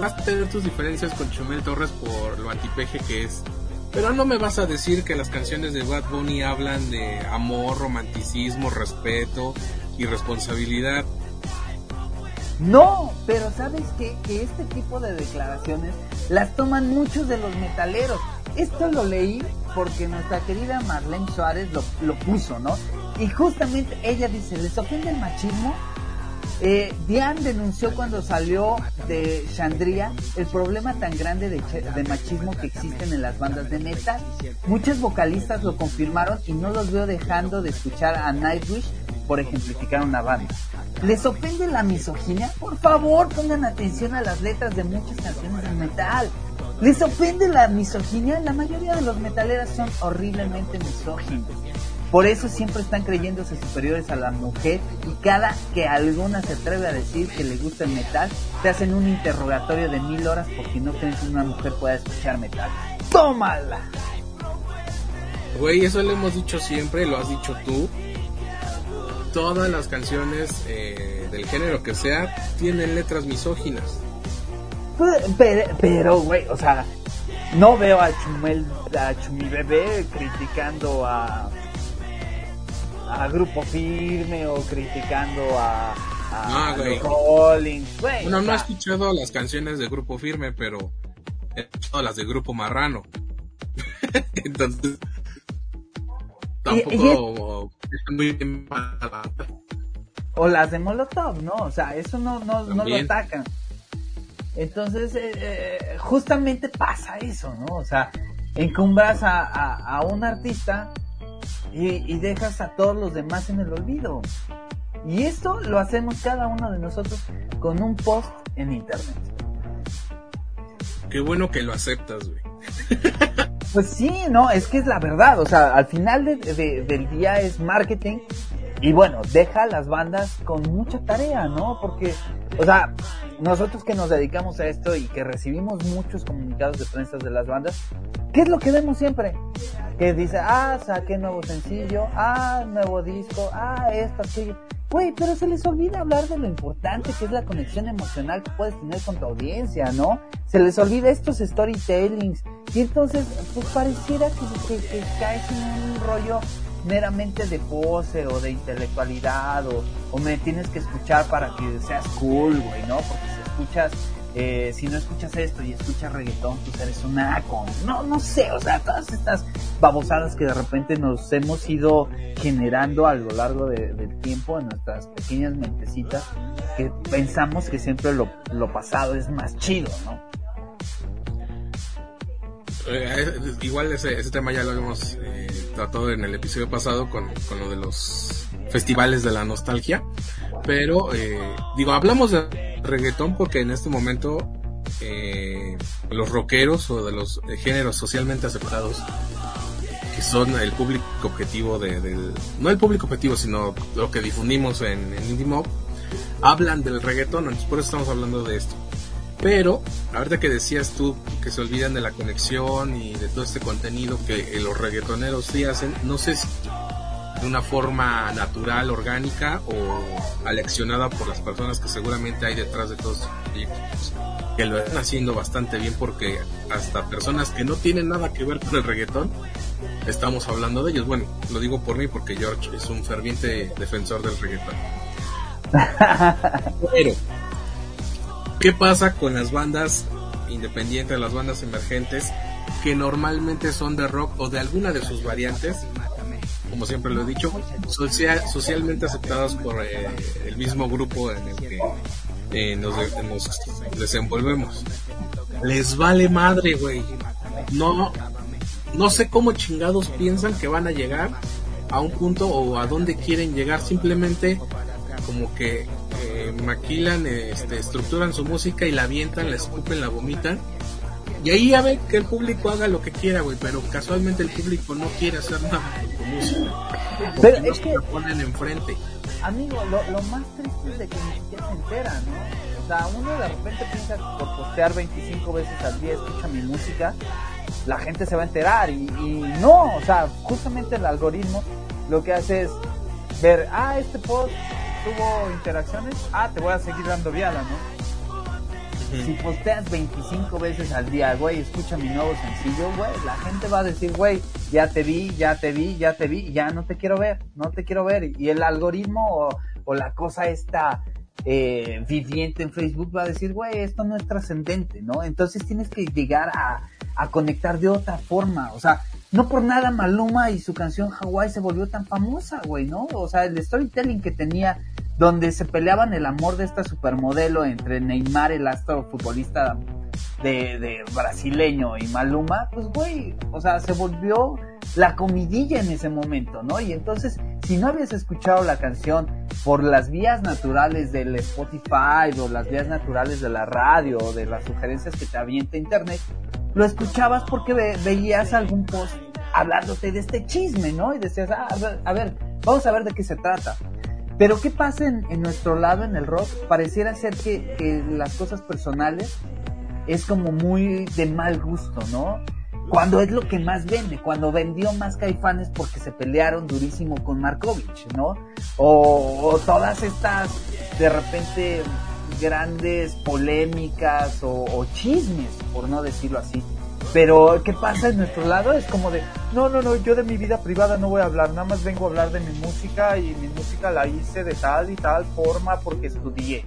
vas a tener tus diferencias con Chumel Torres por lo antipeje que es. Pero no me vas a decir que las canciones de Bad Bunny hablan de amor, romanticismo, respeto y responsabilidad. No, pero sabes qué? que este tipo de declaraciones las toman muchos de los metaleros. Esto lo leí porque nuestra querida Marlene Suárez lo, lo puso, ¿no? Y justamente ella dice, ¿les ofende el machismo? Eh, Diane denunció cuando salió de Chandria el problema tan grande de, de machismo que existen en las bandas de metal. Muchos vocalistas lo confirmaron y no los veo dejando de escuchar a Nightwish por ejemplificar una banda. ¿Les ofende la misoginia? Por favor, pongan atención a las letras de muchas canciones de metal. ¿Les ofende la misoginia? La mayoría de los metaleras son horriblemente misóginos. Por eso siempre están creyéndose superiores a la mujer y cada que alguna se atreve a decir que le gusta el metal, te hacen un interrogatorio de mil horas porque no creen que una mujer pueda escuchar metal. ¡Tómala! Güey, eso lo hemos dicho siempre, lo has dicho tú. Todas las canciones eh, del género que sea tienen letras misóginas. Pues, pero, güey, o sea, no veo a Chumel, a Chumibebé criticando a a Grupo Firme o criticando a, a ah, Collins. bueno, no he escuchado las canciones de Grupo Firme, pero he escuchado las de Grupo Marrano. Entonces, tampoco muy O las de Molotov, ¿no? O sea, eso no, no, no lo atacan. Entonces, eh, eh, justamente pasa eso, ¿no? O sea, encumbras a, a, a un artista y, dejas a todos los demás en el olvido. Y esto lo hacemos cada uno de nosotros con un post en internet. Qué bueno que lo aceptas, güey. Pues sí, no, es que es la verdad. O sea, al final del día es marketing. Y bueno, deja a las bandas con mucha tarea, ¿no? Porque, o sea, nosotros que nos dedicamos a esto y que recibimos muchos comunicados de prensa de las bandas, ¿qué es lo que vemos siempre? Que dice, ah, saqué nuevo sencillo, ah, nuevo disco, ah, esto, aquello. Güey, pero se les olvida hablar de lo importante que es la conexión emocional que puedes tener con tu audiencia, ¿no? Se les olvida estos storytellings. Y entonces, pues pareciera que, que, que caes en un rollo meramente de pose o de intelectualidad o, o me tienes que escuchar para que seas cool, güey, ¿no? Porque si escuchas eh, si no escuchas esto y escuchas reggaetón, tú eres un naco. No, no sé, o sea, todas estas babosadas que de repente nos hemos ido generando a lo largo del tiempo en nuestras pequeñas mentecitas, que pensamos que siempre lo, pasado es más chido, ¿no? Eh, igual ese, ese, tema ya lo hemos eh, tratado en el episodio pasado con, con lo de los festivales de la nostalgia. Pero, eh, digo, hablamos de reggaetón porque en este momento eh, los rockeros o de los géneros socialmente aceptados, que son el público objetivo de, del, no el público objetivo, sino lo que difundimos en, en Indie hablan del reggaetón, por eso estamos hablando de esto. Pero, ahorita que decías tú que se olvidan de la conexión y de todo este contenido que los reggaetoneros sí hacen, no sé si de una forma natural, orgánica o aleccionada por las personas que seguramente hay detrás de todos estos proyectos que lo están haciendo bastante bien porque hasta personas que no tienen nada que ver con el reggaetón estamos hablando de ellos. Bueno, lo digo por mí porque George es un ferviente defensor del reggaetón. Pero, ¿qué pasa con las bandas independientes, las bandas emergentes que normalmente son de rock o de alguna de sus variantes como siempre lo he dicho, social, socialmente aceptadas por eh, el mismo grupo en el que eh, nos, desenvolvemos. Les vale madre, güey. No, no sé cómo chingados piensan que van a llegar a un punto o a dónde quieren llegar. Simplemente como que maquilan, este, estructuran su música y la avientan, la escupen, la vomitan y ahí ya ve que el público haga lo que quiera, güey, pero casualmente el público no quiere hacer nada con música. Pero es que lo ponen enfrente. Amigo, lo, lo más triste es de que ni siquiera se entera, ¿no? O sea, uno de repente piensa por postear 25 veces al día escucha mi música, la gente se va a enterar y, y no, o sea, justamente el algoritmo lo que hace es ver, ah, este post tuvo interacciones, ah, te voy a seguir dando viada, ¿no? Si posteas 25 veces al día, güey, escucha mi nuevo sencillo, güey, la gente va a decir, güey, ya te vi, ya te vi, ya te vi, ya no te quiero ver, no te quiero ver. Y el algoritmo o, la cosa esta eh, viviente en Facebook va a decir, güey, esto no es trascendente, ¿no? Entonces tienes que llegar a, a conectar de otra forma, o sea, no por nada Maluma y su canción Hawaii se volvió tan famosa, güey, ¿no? O sea, el storytelling que tenía donde se peleaban el amor de esta supermodelo entre Neymar, el astro futbolista de, brasileño, y Maluma, pues güey, o sea, se volvió la comidilla en ese momento, ¿no? Y entonces, si no habías escuchado la canción por las vías naturales del Spotify o las vías naturales de la radio o de las sugerencias que te avienta internet, lo escuchabas porque veías algún post hablándote de este chisme, ¿no? Y decías, ah, a ver, vamos a ver de qué se trata. Pero ¿qué pasa en, nuestro lado en el rock? Pareciera ser que, que, las cosas personales es como muy de mal gusto, ¿no? Cuando es lo que más vende, cuando vendió más caifanes porque se pelearon durísimo con Markovich, ¿no? O, todas estas, de repente, grandes polémicas o chismes, por no decirlo así, pero, ¿qué pasa en nuestro lado? Es como de, no, no, no, yo de mi vida privada no voy a hablar, nada más vengo a hablar de mi música y mi música la hice de tal y tal forma porque estudié.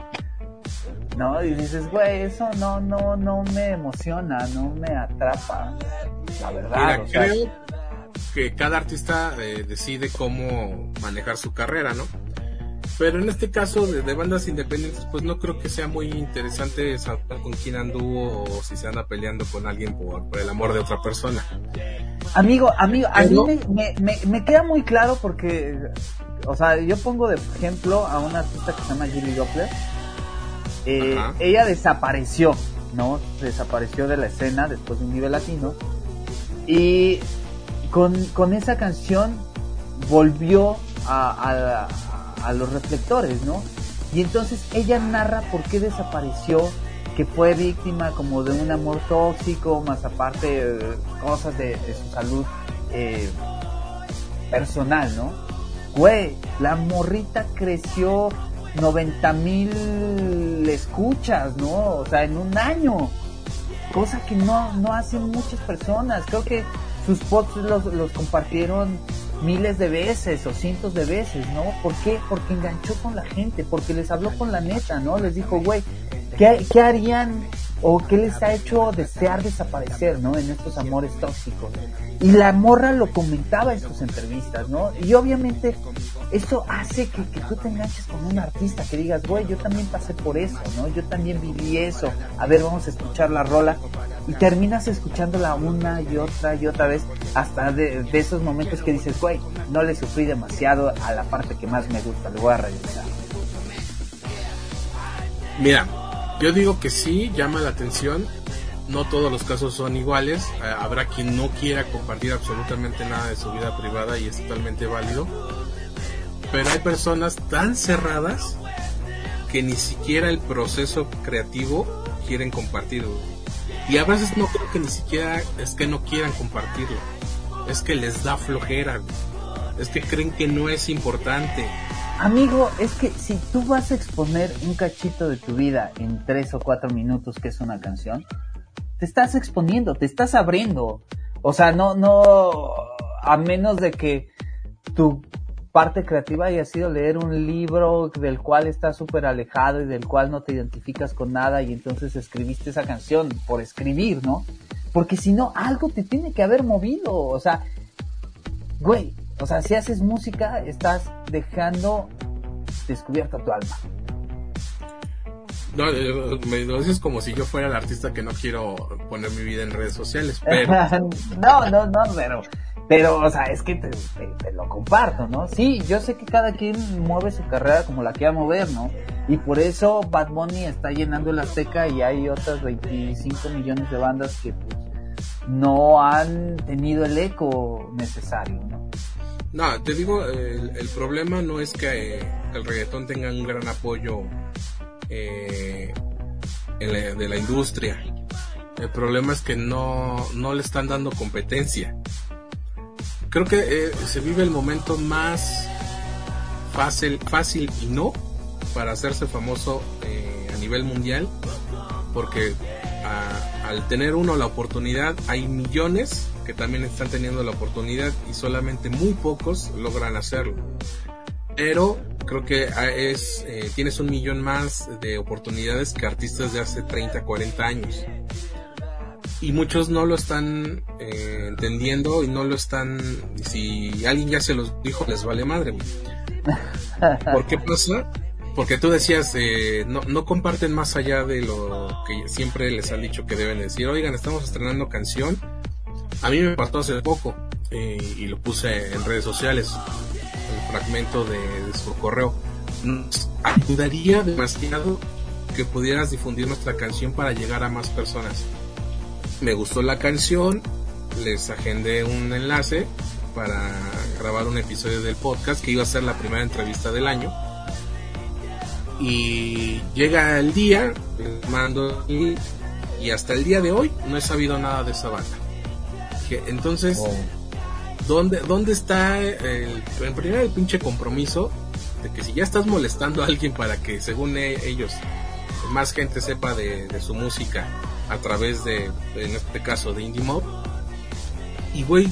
¿No? Y dices, güey, eso no, no, no me emociona, no me atrapa. La verdad. creo que cada artista eh, decide cómo manejar su carrera, ¿no? Pero en este caso de, bandas independientes, pues no creo que sea muy interesante saber con quién anduvo o si se anda peleando con alguien por, el amor de otra persona. Amigo, amigo, a mí me, me, me, queda muy claro porque, o sea, yo pongo de ejemplo a una artista que se llama Julie Doppler. Eh, ella desapareció, ¿no? Desapareció de la escena después de un nivel latino. Y con, con esa canción volvió a, a los reflectores, ¿no? Y entonces ella narra por qué desapareció, que fue víctima como de un amor tóxico, más aparte eh, cosas de, su salud eh, personal, ¿no? Güey, la morrita creció 90 mil escuchas, ¿no? O sea, en un año. Cosa que no, no hacen muchas personas. Creo que sus posts los, los compartieron miles de veces o cientos de veces, ¿no? ¿Por qué? Porque enganchó con la gente, porque les habló con la neta, ¿no? Les dijo, güey, ¿qué, ¿qué, harían o qué les ha hecho desear desaparecer, ¿no? En estos amores tóxicos. Y la morra lo comentaba en sus entrevistas, ¿no? Y obviamente eso hace que, tú te enganches con un artista, que digas, güey, yo también pasé por eso, ¿no? Yo también viví eso. A ver, vamos a escuchar la rola. Y terminas escuchándola una y otra y otra vez, hasta de, de esos momentos que dices, güey, no le sufrí demasiado a la parte que más me gusta, le voy a regresar. Mira, yo digo que sí, llama la atención. No todos los casos son iguales. Eh, habrá quien no quiera compartir absolutamente nada de su vida privada y es totalmente válido. Pero hay personas tan cerradas que ni siquiera el proceso creativo quieren compartirlo. Y a veces no creo que ni siquiera es que no quieran compartirlo. Es que les da flojera. Es que creen que no es importante Amigo, es que si tú vas a exponer un cachito de tu vida en tres o cuatro minutos, que es una canción, te estás exponiendo, te estás abriendo. O sea, no, no, a menos de que tu parte creativa haya sido leer un libro del cual estás súper alejado y del cual no te identificas con nada y entonces escribiste esa canción por escribir, ¿no? Porque si no, algo te tiene que haber movido. O sea, güey, o sea, si haces música, estás dejando descubierta tu alma. No, eh, me lo dices como si yo fuera el artista que no quiero poner mi vida en redes sociales, pero... no, no, no, pero, pero, o sea, es que te, lo comparto, ¿no? Sí, yo sé que cada quien mueve su carrera como la quiera mover, ¿no? Y por eso Bad Bunny está llenando la seca y hay otras 25 millones de bandas que pues, no han tenido el eco necesario, ¿no? No, te digo, el, problema no es que el reggaetón tenga un gran apoyo eh, de la industria. El problema es que no, no le están dando competencia. Creo que eh, se vive el momento más fácil, fácil y no para hacerse famoso eh, a nivel mundial, porque al tener uno la oportunidad, hay millones que también están teniendo la oportunidad y solamente muy pocos logran hacerlo. Pero creo que ah, es, eh, tienes un millón más de oportunidades que artistas de hace 30, 40 años. Y muchos no lo están eh, entendiendo y no lo están... Si alguien ya se los dijo, les vale madre. ¿Por qué pasa? Porque tú decías, eh, no, no comparten más allá de lo que siempre les han dicho que deben decir. Oigan, estamos estrenando canción a mí me pasó hace poco eh, y lo puse en redes sociales, el fragmento de, su correo. Nos ayudaría demasiado que pudieras difundir nuestra canción para llegar a más personas. Me gustó la canción, les agendé un enlace para grabar un episodio del podcast que iba a ser la primera entrevista del año. Y llega el día, les mando y, y hasta el día de hoy no he sabido nada de esa banda. Que, entonces. ¿dónde, ¿dónde está el, en primer el pinche compromiso de que si ya estás molestando a alguien para que según e- ellos más gente sepa de, de su música a través de, en este caso, de Indie Mob? Y güey,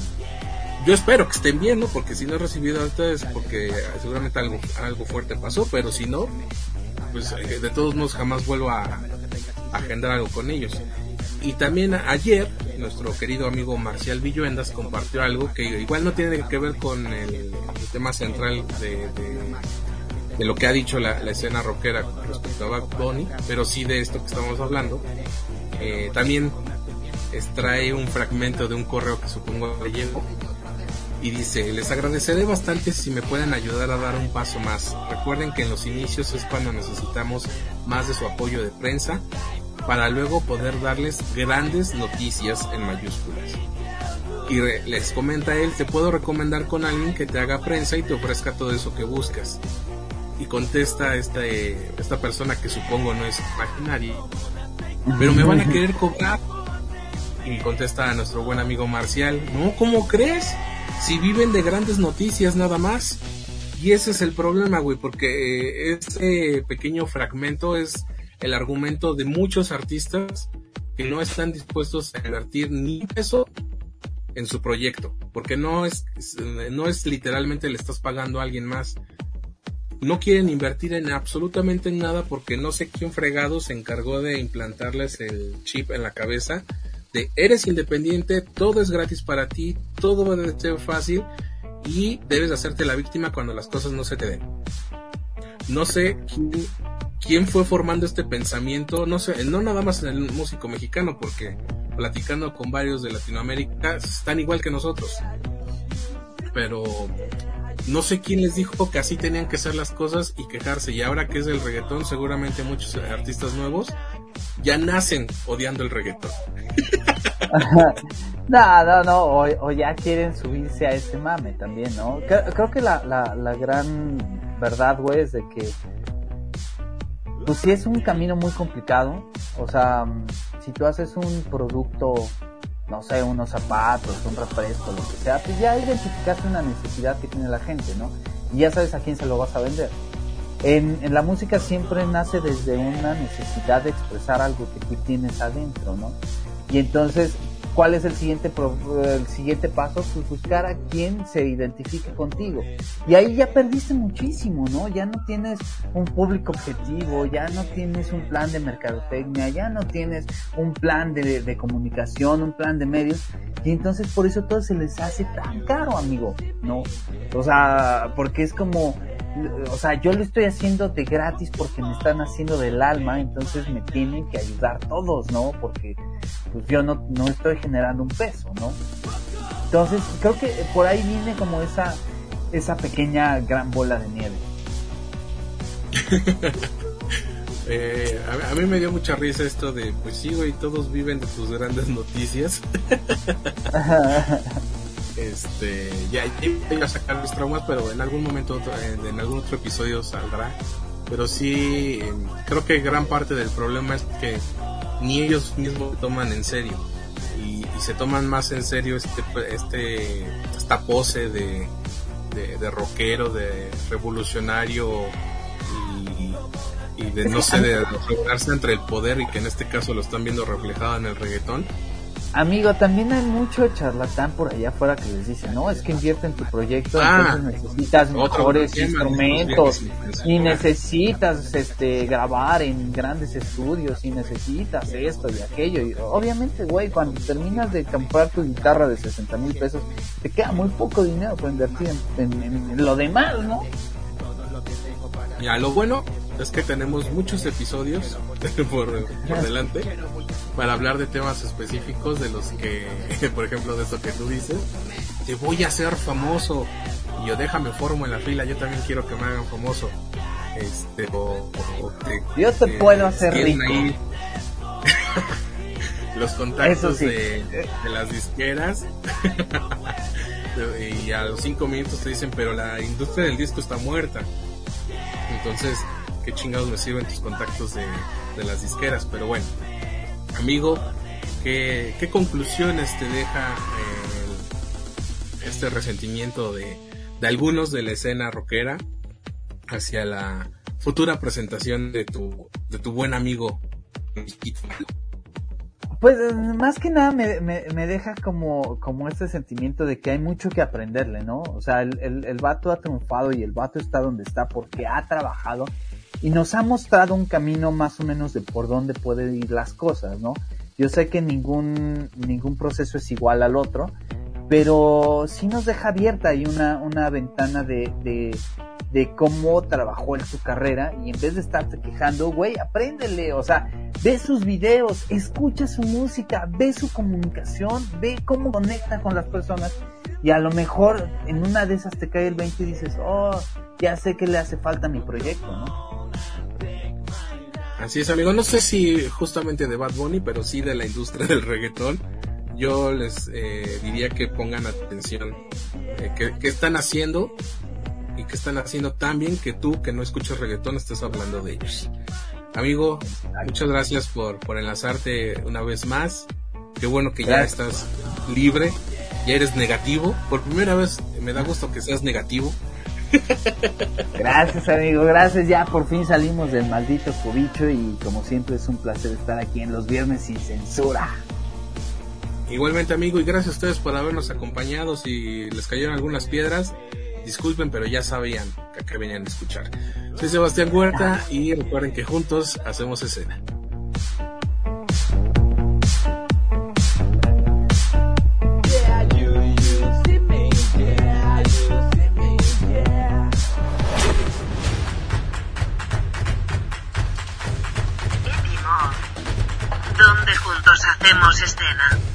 yo espero que estén bien, ¿no? Porque si no he recibido ahorita es porque seguramente algo, algo fuerte pasó, pero si no, pues eh, de todos modos jamás vuelvo a, agendar algo con ellos. Y también ayer, nuestro querido amigo Marcial Villuendas compartió algo que igual no tiene que ver con el, tema central de, de- lo que ha dicho la, la escena rockera respecto a Bad Bunny, pero sí de esto que estamos hablando. Eh, también extrae un fragmento de un correo que supongo le llegó y dice, les agradeceré bastante si me pueden ayudar a dar un paso más. Recuerden que en los inicios es cuando necesitamos más de su apoyo de prensa para luego poder darles grandes noticias en mayúsculas. Y les comenta él, te puedo recomendar con alguien que te haga prensa y te ofrezca todo eso que buscas. Y contesta este, esta persona que supongo no es imaginaria, pero me van a querer cobrar. Y contesta a nuestro buen amigo Marcial, no, ¿cómo crees? Si viven de grandes noticias nada más. Y ese es el problema, güey, porque eh, este pequeño fragmento es el argumento de muchos artistas que no están dispuestos a invertir ni peso en su proyecto, porque no es, no es literalmente le estás pagando a alguien más. No quieren invertir en absolutamente nada porque no sé quién fregado se encargó de implantarles el chip en la cabeza de eres independiente, todo es gratis para ti, todo va a ser fácil y debes hacerte la víctima cuando las cosas no se te den. No sé quién, fue formando este pensamiento, no sé, no nada más en el músico mexicano, porque platicando con varios de Latinoamérica están igual que nosotros. Pero no sé quién les dijo que así tenían que ser las cosas y quejarse. Y ahora que es el reggaetón, seguramente muchos artistas nuevos ya nacen odiando el reggaetón. no, no, no, o, ya quieren subirse a ese mame también, ¿no? Creo, creo que la, la, la gran verdad, güey, es de que, pues sí es un camino muy complicado, o sea, si tú haces un producto, no sé, unos zapatos, un refresco, lo que sea, pues ya identificaste una necesidad que tiene la gente, ¿no? Y ya sabes a quién se lo vas a vender. En, la música siempre nace desde una necesidad de expresar algo que tú tienes adentro, ¿no? Y entonces, ¿cuál es el siguiente, pro- el siguiente paso? Pues buscar a quien se identifique contigo. Y ahí ya perdiste muchísimo, ¿no? Ya no tienes un público objetivo, ya no tienes un plan de mercadotecnia, ya no tienes un plan de, de comunicación, un plan de medios. Y entonces por eso todo se les hace tan caro, amigo, ¿no? O sea, porque es como, o sea, yo lo estoy haciendo de gratis porque me están haciendo del alma, entonces me tienen que ayudar todos, ¿no? Porque pues yo no, no estoy generando un peso, ¿no? Entonces, creo que por ahí viene como esa, esa pequeña gran bola de nieve. Eh, a, a mí me dio mucha risa esto de, pues sí, güey, todos viven de tus grandes noticias. este, ya, voy a sacar mis traumas, pero en algún momento, otro- en, en algún otro episodio saldrá. Pero sí, eh, creo que gran parte del problema es que ni ellos mismos se toman en serio. Y, y se toman más en serio este, este, esta pose de, de, de rockero, de revolucionario y, y de no sé, de asegurarse entre el poder y que en este caso lo están viendo reflejado en el reggaetón. Amigo, también hay mucho charlatán por allá afuera que les dice, no, es que invierte en tu proyecto, Ah, entonces necesitas mejores instrumentos, y necesitas este grabar en grandes estudios, y necesitas esto y aquello. Y obviamente, güey, cuando terminas de comprar tu guitarra de 60 mil pesos, te queda muy poco dinero para invertir en, en- en lo demás, ¿no? Ya, lo bueno es que tenemos muchos episodios por, por delante para hablar de temas específicos de los que, por ejemplo, de esto que tú dices, te voy a hacer famoso y yo déjame formo en la fila, yo también quiero que me hagan famoso. Este, o, o- o te- Yo te eh, puedo hacer rico. ahí los contactos de, las disqueras. y a los cinco minutos te dicen, pero la industria del disco está muerta. Entonces, qué chingados me sirven tus contactos de, las disqueras. Pero bueno, amigo, ¿qué, conclusiones te deja este resentimiento de, de algunos de la escena rockera hacia la futura presentación de tu, de tu buen amigo pues más que nada me, me, deja como, como este sentimiento de que hay mucho que aprenderle, ¿no? O sea, el, el, el, vato ha triunfado y el vato está donde está porque ha trabajado y nos ha mostrado un camino más o menos de por dónde pueden ir las cosas, ¿no? Yo sé que ningún, ningún proceso es igual al otro, pero sí nos deja abierta ahí una, una ventana de, de, cómo trabajó en su carrera y en vez de estarte quejando, güey, apréndele, o sea, ve sus videos, escucha su música, ve su comunicación, ve cómo conecta con las personas y a lo mejor en una de esas te cae el 20 y dices, oh, ya sé que le hace falta mi proyecto, ¿no? Así es, amigo. No sé si justamente de Bad Bunny, pero sí de la industria del reggaetón. Yo les eh, diría que pongan atención. Eh, ¿Qué están haciendo? y que están haciendo tan bien que tú que no escuchas reggaetón estés hablando de ellos. Amigo, muchas gracias por, por enlazarte una vez más. Qué bueno que ya estás libre, ya eres negativo. Por primera vez me da gusto que seas negativo. Gracias amigo, gracias. Ya por fin salimos del maldito cubicho y como siempre es un placer estar aquí en los viernes sin censura. Igualmente amigo y gracias a ustedes por habernos acompañado. Si les cayeron algunas piedras, Disculpen, pero ya sabían que acá venían a escuchar. Soy Sebastián Huerta y recuerden que juntos hacemos escena. Hacemos escena.